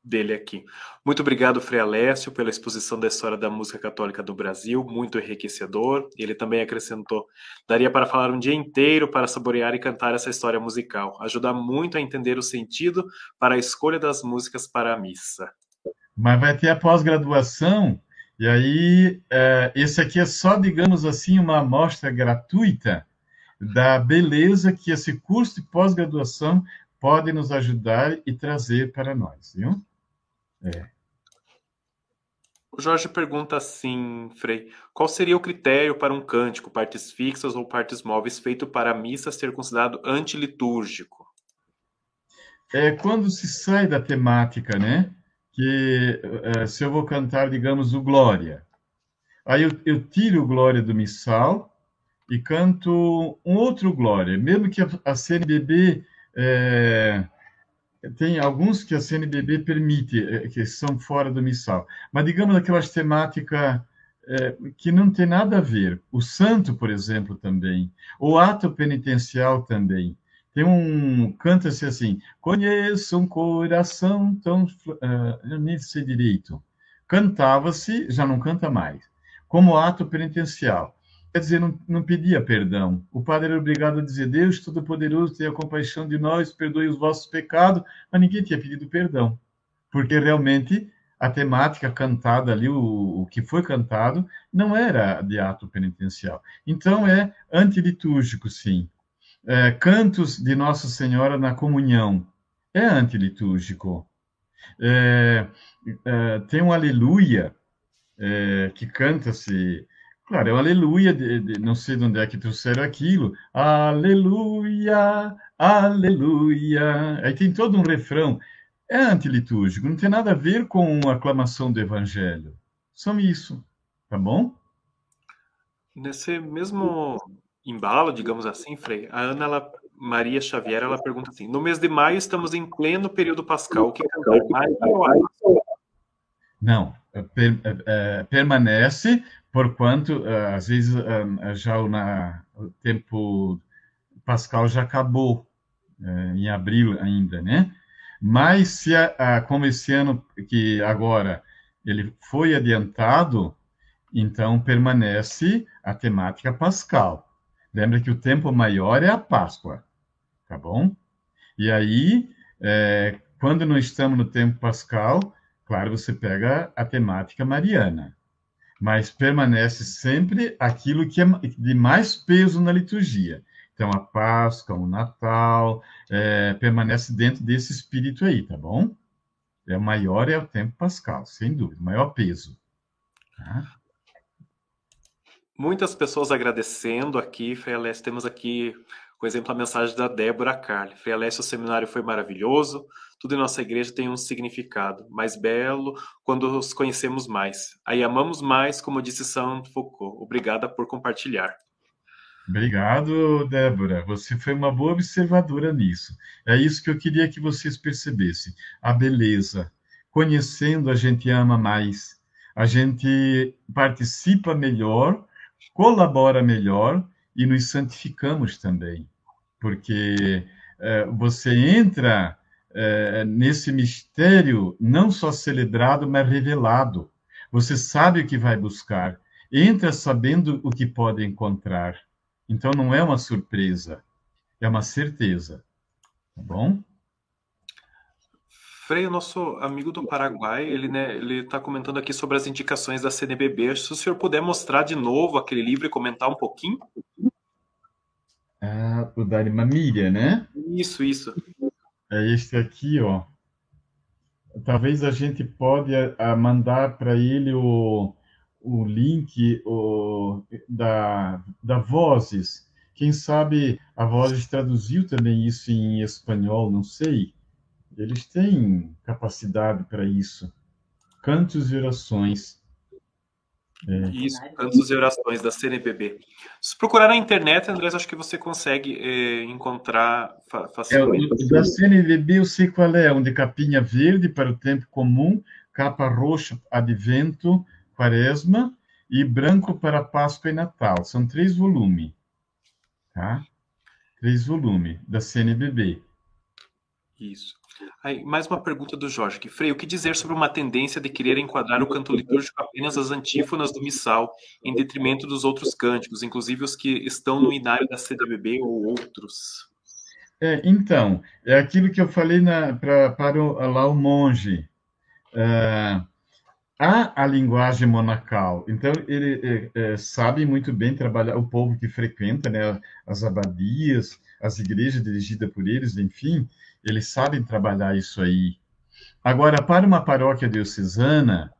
dele aqui. Muito obrigado, Frei Alessio, pela exposição da história da música católica do Brasil, muito enriquecedor. Ele também acrescentou: daria para falar um dia inteiro para saborear e cantar essa história musical. Ajuda muito a entender o sentido para a escolha das músicas para a missa. Mas vai ter a pós-graduação e aí, é, esse aqui é só, digamos assim, uma amostra gratuita da beleza que esse curso de pós-graduação pode nos ajudar e trazer para nós, viu? É. O Jorge pergunta assim, Frei, qual seria o critério para um cântico, partes fixas ou partes móveis, feito para a missa ser considerado antilitúrgico? É quando se sai da temática, né? Que uh, se eu vou cantar, digamos, o Glória, aí eu, eu tiro o Glória do missal e canto um outro Glória, mesmo que a, a CNBB é, tem alguns que a CNBB permite, é, que são fora do missal, mas digamos aquelas temáticas é, que não tem nada a ver. O santo, por exemplo, também, o ato penitencial também. Tem um. Canta-se assim: Conheço um coração tão. Uh, eu nem sei direito. Cantava-se, já não canta mais. Como ato penitencial. Quer dizer, não, não pedia perdão. O padre era obrigado a dizer: Deus Todo-Poderoso, tenha compaixão de nós, perdoe os vossos pecados. Mas ninguém tinha pedido perdão. Porque realmente a temática cantada ali, o, o, que foi cantado, não era de ato penitencial. Então é antilitúrgico, sim é, cantos de Nossa Senhora na comunhão. É antilitúrgico. É, é, tem um aleluia é, que canta-se. Claro, é um aleluia, de, de, não sei de onde é que trouxeram aquilo. Aleluia, aleluia. Aí tem todo um refrão. É antilitúrgico, não tem nada a ver com a aclamação do evangelho. São isso, tá bom? Nesse mesmo embalo, digamos assim, Frei, a Ana ela, Maria Xavier ela pergunta assim: no mês de maio estamos em pleno período pascal, o que cantar Não, é, per, é, é, permanece, porquanto às vezes já na, o tempo pascal já acabou em abril ainda, né? Mas se a, como esse ano que agora ele foi adiantado, então permanece a temática pascal. Lembra que o tempo maior é a Páscoa, tá bom? E aí, é, quando não estamos no tempo pascal, claro, você pega a temática mariana, mas permanece sempre aquilo que é de mais peso na liturgia. Então, a Páscoa, o Natal, é, permanece dentro desse espírito aí, tá bom? É o maior é o tempo pascal, sem dúvida, maior peso. Tá? Muitas pessoas agradecendo aqui, Frei Alessio, temos aqui Por exemplo, a mensagem da Débora Carli. Frei Alessio, o seminário foi maravilhoso, tudo em nossa igreja tem um significado mais belo quando os conhecemos mais. Aí amamos mais, como disse São Foucault. Obrigada por compartilhar. Obrigado, Débora. Você foi uma boa observadora nisso. É isso que eu queria que vocês percebessem. A beleza. Conhecendo, a gente ama mais. A gente participa melhor, colabora melhor e nos santificamos também, porque é, você entra é, nesse mistério não só celebrado, mas revelado. Você sabe o que vai buscar, entra sabendo o que pode encontrar. Então não é uma surpresa, é uma certeza. Tá bom? Frei, o nosso amigo do Paraguai, ele né, está comentando aqui sobre as indicações da CNBB. Se o senhor puder mostrar de novo aquele livro e comentar um pouquinho. Ah, o da Mamília, né? Isso, isso. É este aqui, ó. Talvez a gente pode a mandar para ele o, o link o, da, da Vozes. Quem sabe a Vozes traduziu também isso em espanhol, não sei. Eles têm capacidade para isso. Cantos e orações. É. Isso, cantos e orações da CNBB. Se procurar na internet, Andrés, acho que você consegue é, encontrar facilmente. É, da CNBB eu sei qual é, um de capinha verde para o tempo comum, capa roxa advento, quaresma e branco para Páscoa e Natal. São três volumes, tá? Três volumes da CNBB. Isso. Aí, mais uma pergunta do Jorge. Que, Frei, o que dizer sobre uma tendência de querer enquadrar o canto litúrgico apenas as antífonas do missal, em detrimento dos outros cânticos, inclusive os que estão no inário da CDBB ou outros? É, então, é aquilo que eu falei na, pra, para o, lá o monge. É, há a linguagem monacal, então ele é, é, sabe muito bem trabalhar, o povo que frequenta né, as abadias, as igrejas dirigidas por eles, enfim, eles sabem trabalhar isso aí. Agora, para uma paróquia diocesana,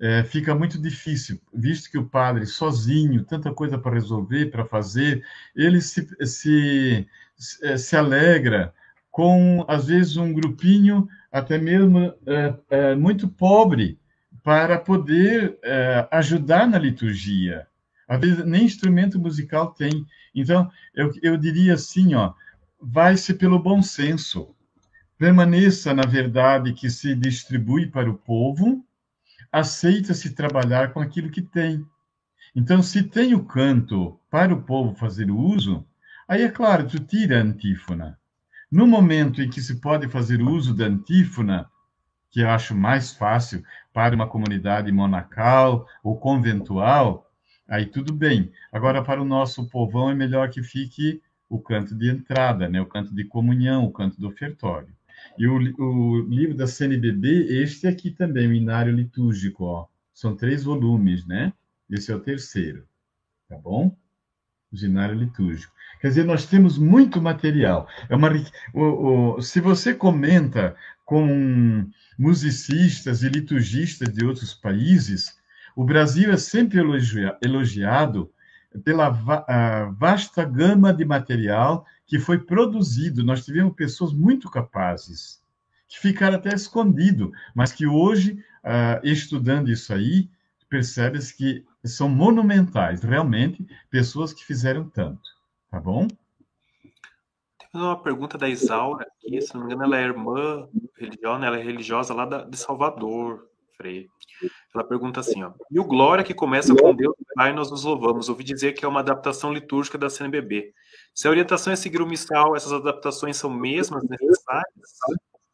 é, fica muito difícil, visto que o padre sozinho, tanta coisa para resolver, para fazer, ele se, se, se alegra com, às vezes, um grupinho até mesmo é, é, muito pobre para poder ajudar na liturgia. Às vezes, nem instrumento musical tem. Então, eu, eu diria assim, ó, vai-se pelo bom senso permaneça na verdade que se distribui para o povo, aceita-se trabalhar com aquilo que tem. Então, se tem o canto para o povo fazer uso, aí é claro, tu tira a antífona. No momento em que se pode fazer uso da antífona, que eu acho mais fácil para uma comunidade monacal ou conventual, aí tudo bem. Agora, para o nosso povão, é melhor que fique o canto de entrada, né? o canto de comunhão, o canto do ofertório. E o, o livro da CNBB, este aqui também, o Inário Litúrgico, ó. São três volumes, né? Esse é o terceiro, tá bom? O Inário Litúrgico. Quer dizer, nós temos muito material. É uma, o, o, se você comenta com musicistas e liturgistas de outros países, o Brasil é sempre elogia, elogiado pela va, vasta gama de material que foi produzido. Nós tivemos pessoas muito capazes, que ficaram até escondido, mas que hoje, estudando isso aí, percebe-se que são monumentais, realmente, pessoas que fizeram tanto. Tá bom? Tem uma pergunta da Isaura aqui, se não me engano, ela é irmã religiosa, ela é religiosa lá de Salvador, Ela pergunta assim, ó. E o Glória que começa com Deus Pai, nós nos louvamos. Ouvi dizer que é uma adaptação litúrgica da CNBB. Se a orientação é seguir o missal, essas adaptações são mesmas necessárias?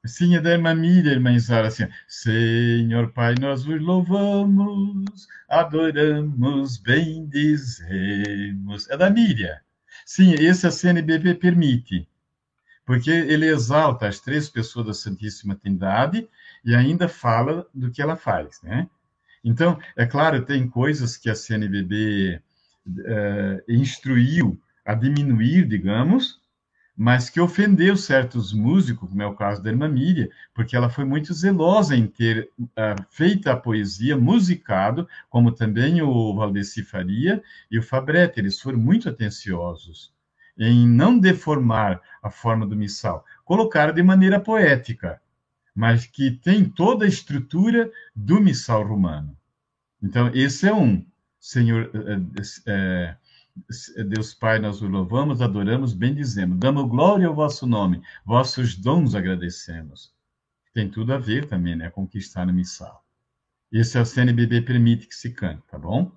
Sim, é da irmã Miriam, irmã Isara, assim, Senhor Pai, nós vos louvamos, adoramos, bendizemos. É da Miriam. Sim, esse a CNBB permite, porque ele exalta as três pessoas da Santíssima Trindade e ainda fala do que ela faz, né? Então, é claro, tem coisas que a CNBB uh, instruiu a diminuir, digamos, mas que ofendeu certos músicos, como é o caso da irmã Miriam, porque ela foi muito zelosa em ter uh, feito a poesia musicado, como também o Valdeci Faria e o Fabretti, eles foram muito atenciosos. em não deformar a forma do missal, colocar de maneira poética, mas que tem toda a estrutura do missal romano. Então, esse é um. Senhor, é, é, Deus Pai, nós o louvamos, adoramos, bendizemos, damos glória ao vosso nome, vossos dons agradecemos. Tem tudo a ver também, né, com o missal. Esse é o CNBB permite que se cante, tá bom?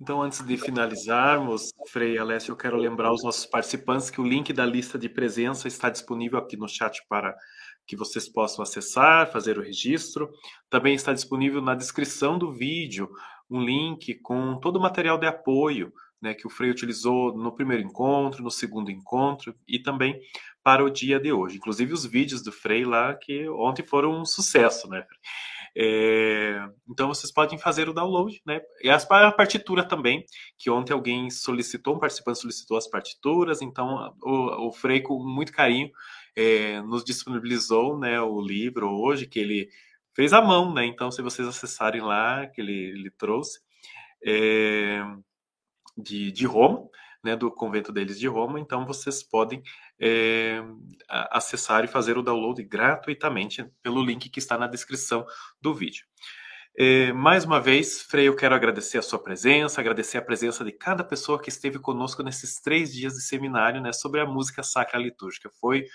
Então, antes de finalizarmos, Frei Alessio, eu quero lembrar os nossos participantes que o link da lista de presença está disponível aqui no chat para que vocês possam acessar, fazer o registro. Também está disponível na descrição do vídeo um link com todo o material de apoio né, que o Frei utilizou no primeiro encontro, no segundo encontro e também para o dia de hoje. Inclusive os vídeos do Frei lá, que ontem foram um sucesso, né? É, então vocês podem fazer o download, né? E a partitura também, que ontem alguém solicitou, um participante solicitou as partituras, então o, o Frei, com muito carinho, é, nos disponibilizou né, o livro hoje, que ele fez à mão, né? Então, se vocês acessarem lá, que ele, ele trouxe, é, de, de Roma, né, do convento deles de Roma, então vocês podem é, acessar e fazer o download gratuitamente pelo link que está na descrição do vídeo. É, mais uma vez, Frei, eu quero agradecer a sua presença, agradecer a presença de cada pessoa que esteve conosco nesses três dias de seminário né, sobre a música sacra litúrgica. Foi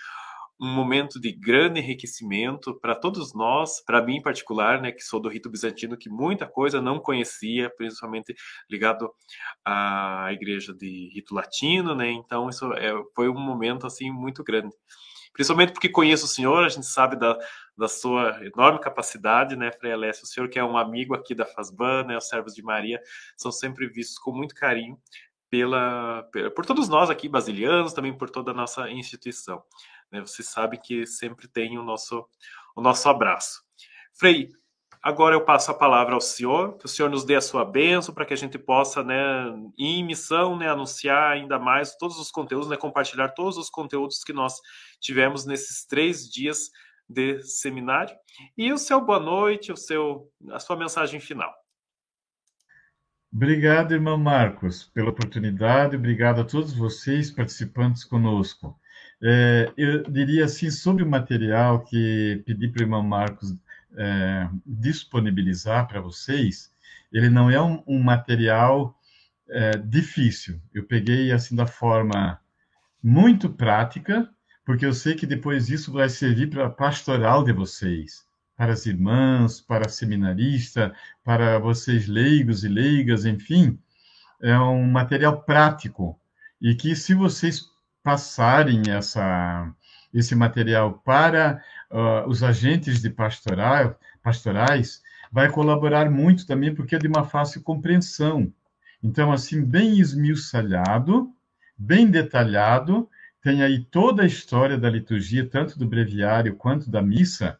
um momento de grande enriquecimento para todos nós, para mim em particular, né, que sou do rito bizantino, que muita coisa não conhecia, principalmente ligado à igreja de rito latino, né? Então isso é, foi um momento assim muito grande. Principalmente porque conheço o senhor, a gente sabe da, da sua enorme capacidade, né, Frei Alessio? O senhor que é um amigo aqui da FASBAN, né, os servos de Maria, são sempre vistos com muito carinho pela, por todos nós aqui basilianos, também por toda a nossa instituição. Né? Vocês sabem que sempre tem o nosso, o nosso abraço. Frei, agora eu passo a palavra ao senhor, que o senhor nos dê a sua bênção para que a gente possa, né, em missão, né, anunciar ainda mais todos os conteúdos, né, compartilhar todos os conteúdos que nós tivemos nesses três dias de seminário. E o seu boa noite, o seu, a sua mensagem final. Obrigado, irmão Marcos, pela oportunidade. Obrigado a todos vocês participantes conosco. É, eu diria assim, sobre o material que pedi para o irmão Marcos é, disponibilizar para vocês, ele não é um, um material é, difícil. Eu peguei assim da forma muito prática, porque eu sei que depois disso vai servir para a pastoral de vocês, para as irmãs, para a seminarista, para vocês leigos e leigas, enfim, é um material prático e que se vocês passarem essa, esse material para uh, os agentes de pastoral, pastorais, vai colaborar muito também, porque é de uma fácil compreensão. Então, assim, bem esmiuçalhado, bem detalhado, tem aí toda a história da liturgia, tanto do breviário quanto da missa,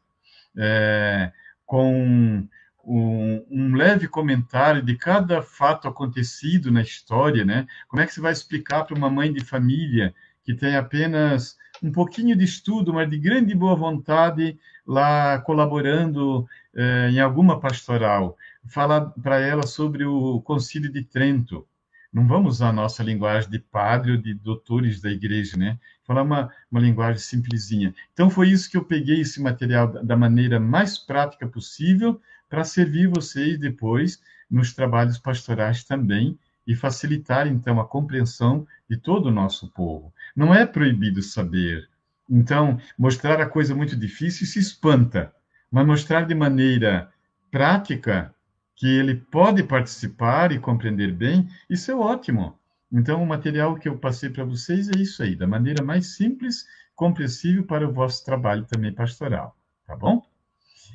é, com um, um, leve comentário de cada fato acontecido na história, né? Como é que você vai explicar para uma mãe de família que tem apenas um pouquinho de estudo, mas de grande boa vontade, lá colaborando eh, em alguma pastoral. Falar para ela sobre o Concílio de Trento. Não vamos usar a nossa linguagem de padre ou de doutores da igreja, né? Falar uma, uma linguagem simplesinha. Então, foi isso que eu peguei esse material da maneira mais prática possível para servir vocês depois nos trabalhos pastorais também, e facilitar, então, a compreensão de todo o nosso povo. Não é proibido saber. Então, mostrar a coisa muito difícil se espanta, mas mostrar de maneira prática que ele pode participar e compreender bem, isso é ótimo. Então, o material que eu passei para vocês é isso aí, da maneira mais simples, compreensível para o vosso trabalho também pastoral, tá bom?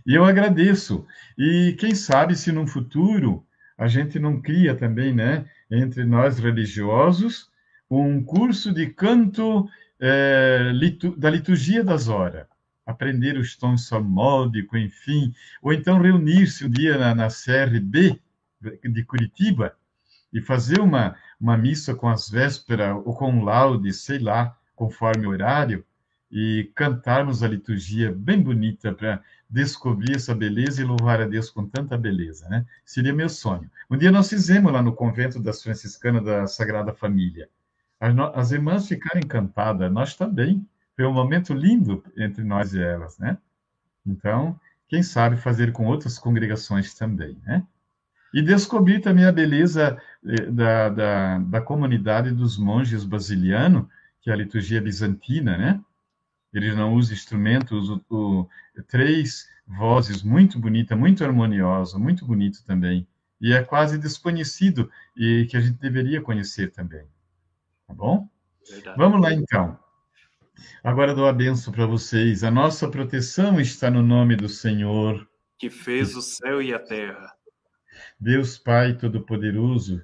E eu agradeço. E quem sabe se no futuro a gente não cria também, né, entre nós religiosos um curso de canto é, litu da liturgia das horas, aprender os tons salmódicos, enfim, ou então reunir-se um dia na, na CRB de Curitiba e fazer uma, uma missa com as vésperas ou com laude, sei lá, conforme o horário, e cantarmos a liturgia bem bonita para descobrir essa beleza e louvar a Deus com tanta beleza, né? Seria meu sonho. Um dia nós fizemos lá no convento das franciscanas da Sagrada Família. As, as irmãs ficaram encantadas, nós também. Foi um momento lindo entre nós e elas, né? Então, quem sabe fazer com outras congregações também, né? E descobri também a beleza eh, da, da, da comunidade dos monges basilianos, que é a liturgia bizantina, né? Eles não usam instrumentos, o, o, três vozes muito bonita, muito harmoniosa, muito bonito também. E é quase desconhecido e que a gente deveria conhecer também. Tá bom? Verdade. Vamos lá então. Agora dou a benção para vocês. A nossa proteção está no nome do Senhor. Que fez o céu e a terra. Deus Pai Todo-Poderoso,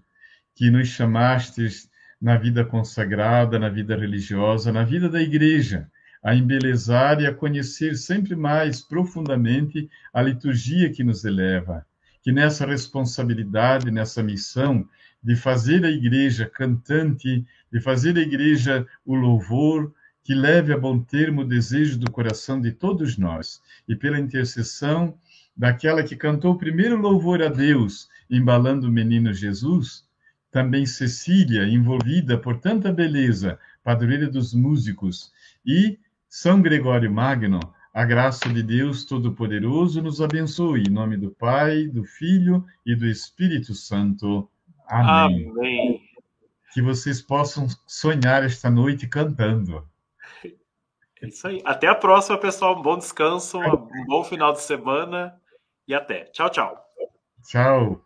que nos chamastes na vida consagrada, na vida religiosa, na vida da igreja, a embelezar e a conhecer sempre mais profundamente a liturgia que nos eleva. Que nessa responsabilidade, nessa missão de fazer a igreja cantante, de fazer a igreja o louvor, que leve a bom termo o desejo do coração de todos nós, e pela intercessão daquela que cantou o primeiro louvor a Deus, embalando o menino Jesus, também Cecília, envolvida por tanta beleza, padroeira dos músicos, e são Gregório Magno, a graça de Deus Todo-Poderoso nos abençoe. Em nome do Pai, do Filho e do Espírito Santo. Amém. Amém. Que vocês possam sonhar esta noite cantando. É isso aí. Até a próxima, pessoal. Um bom descanso, um bom final de semana e até. Tchau, tchau. Tchau.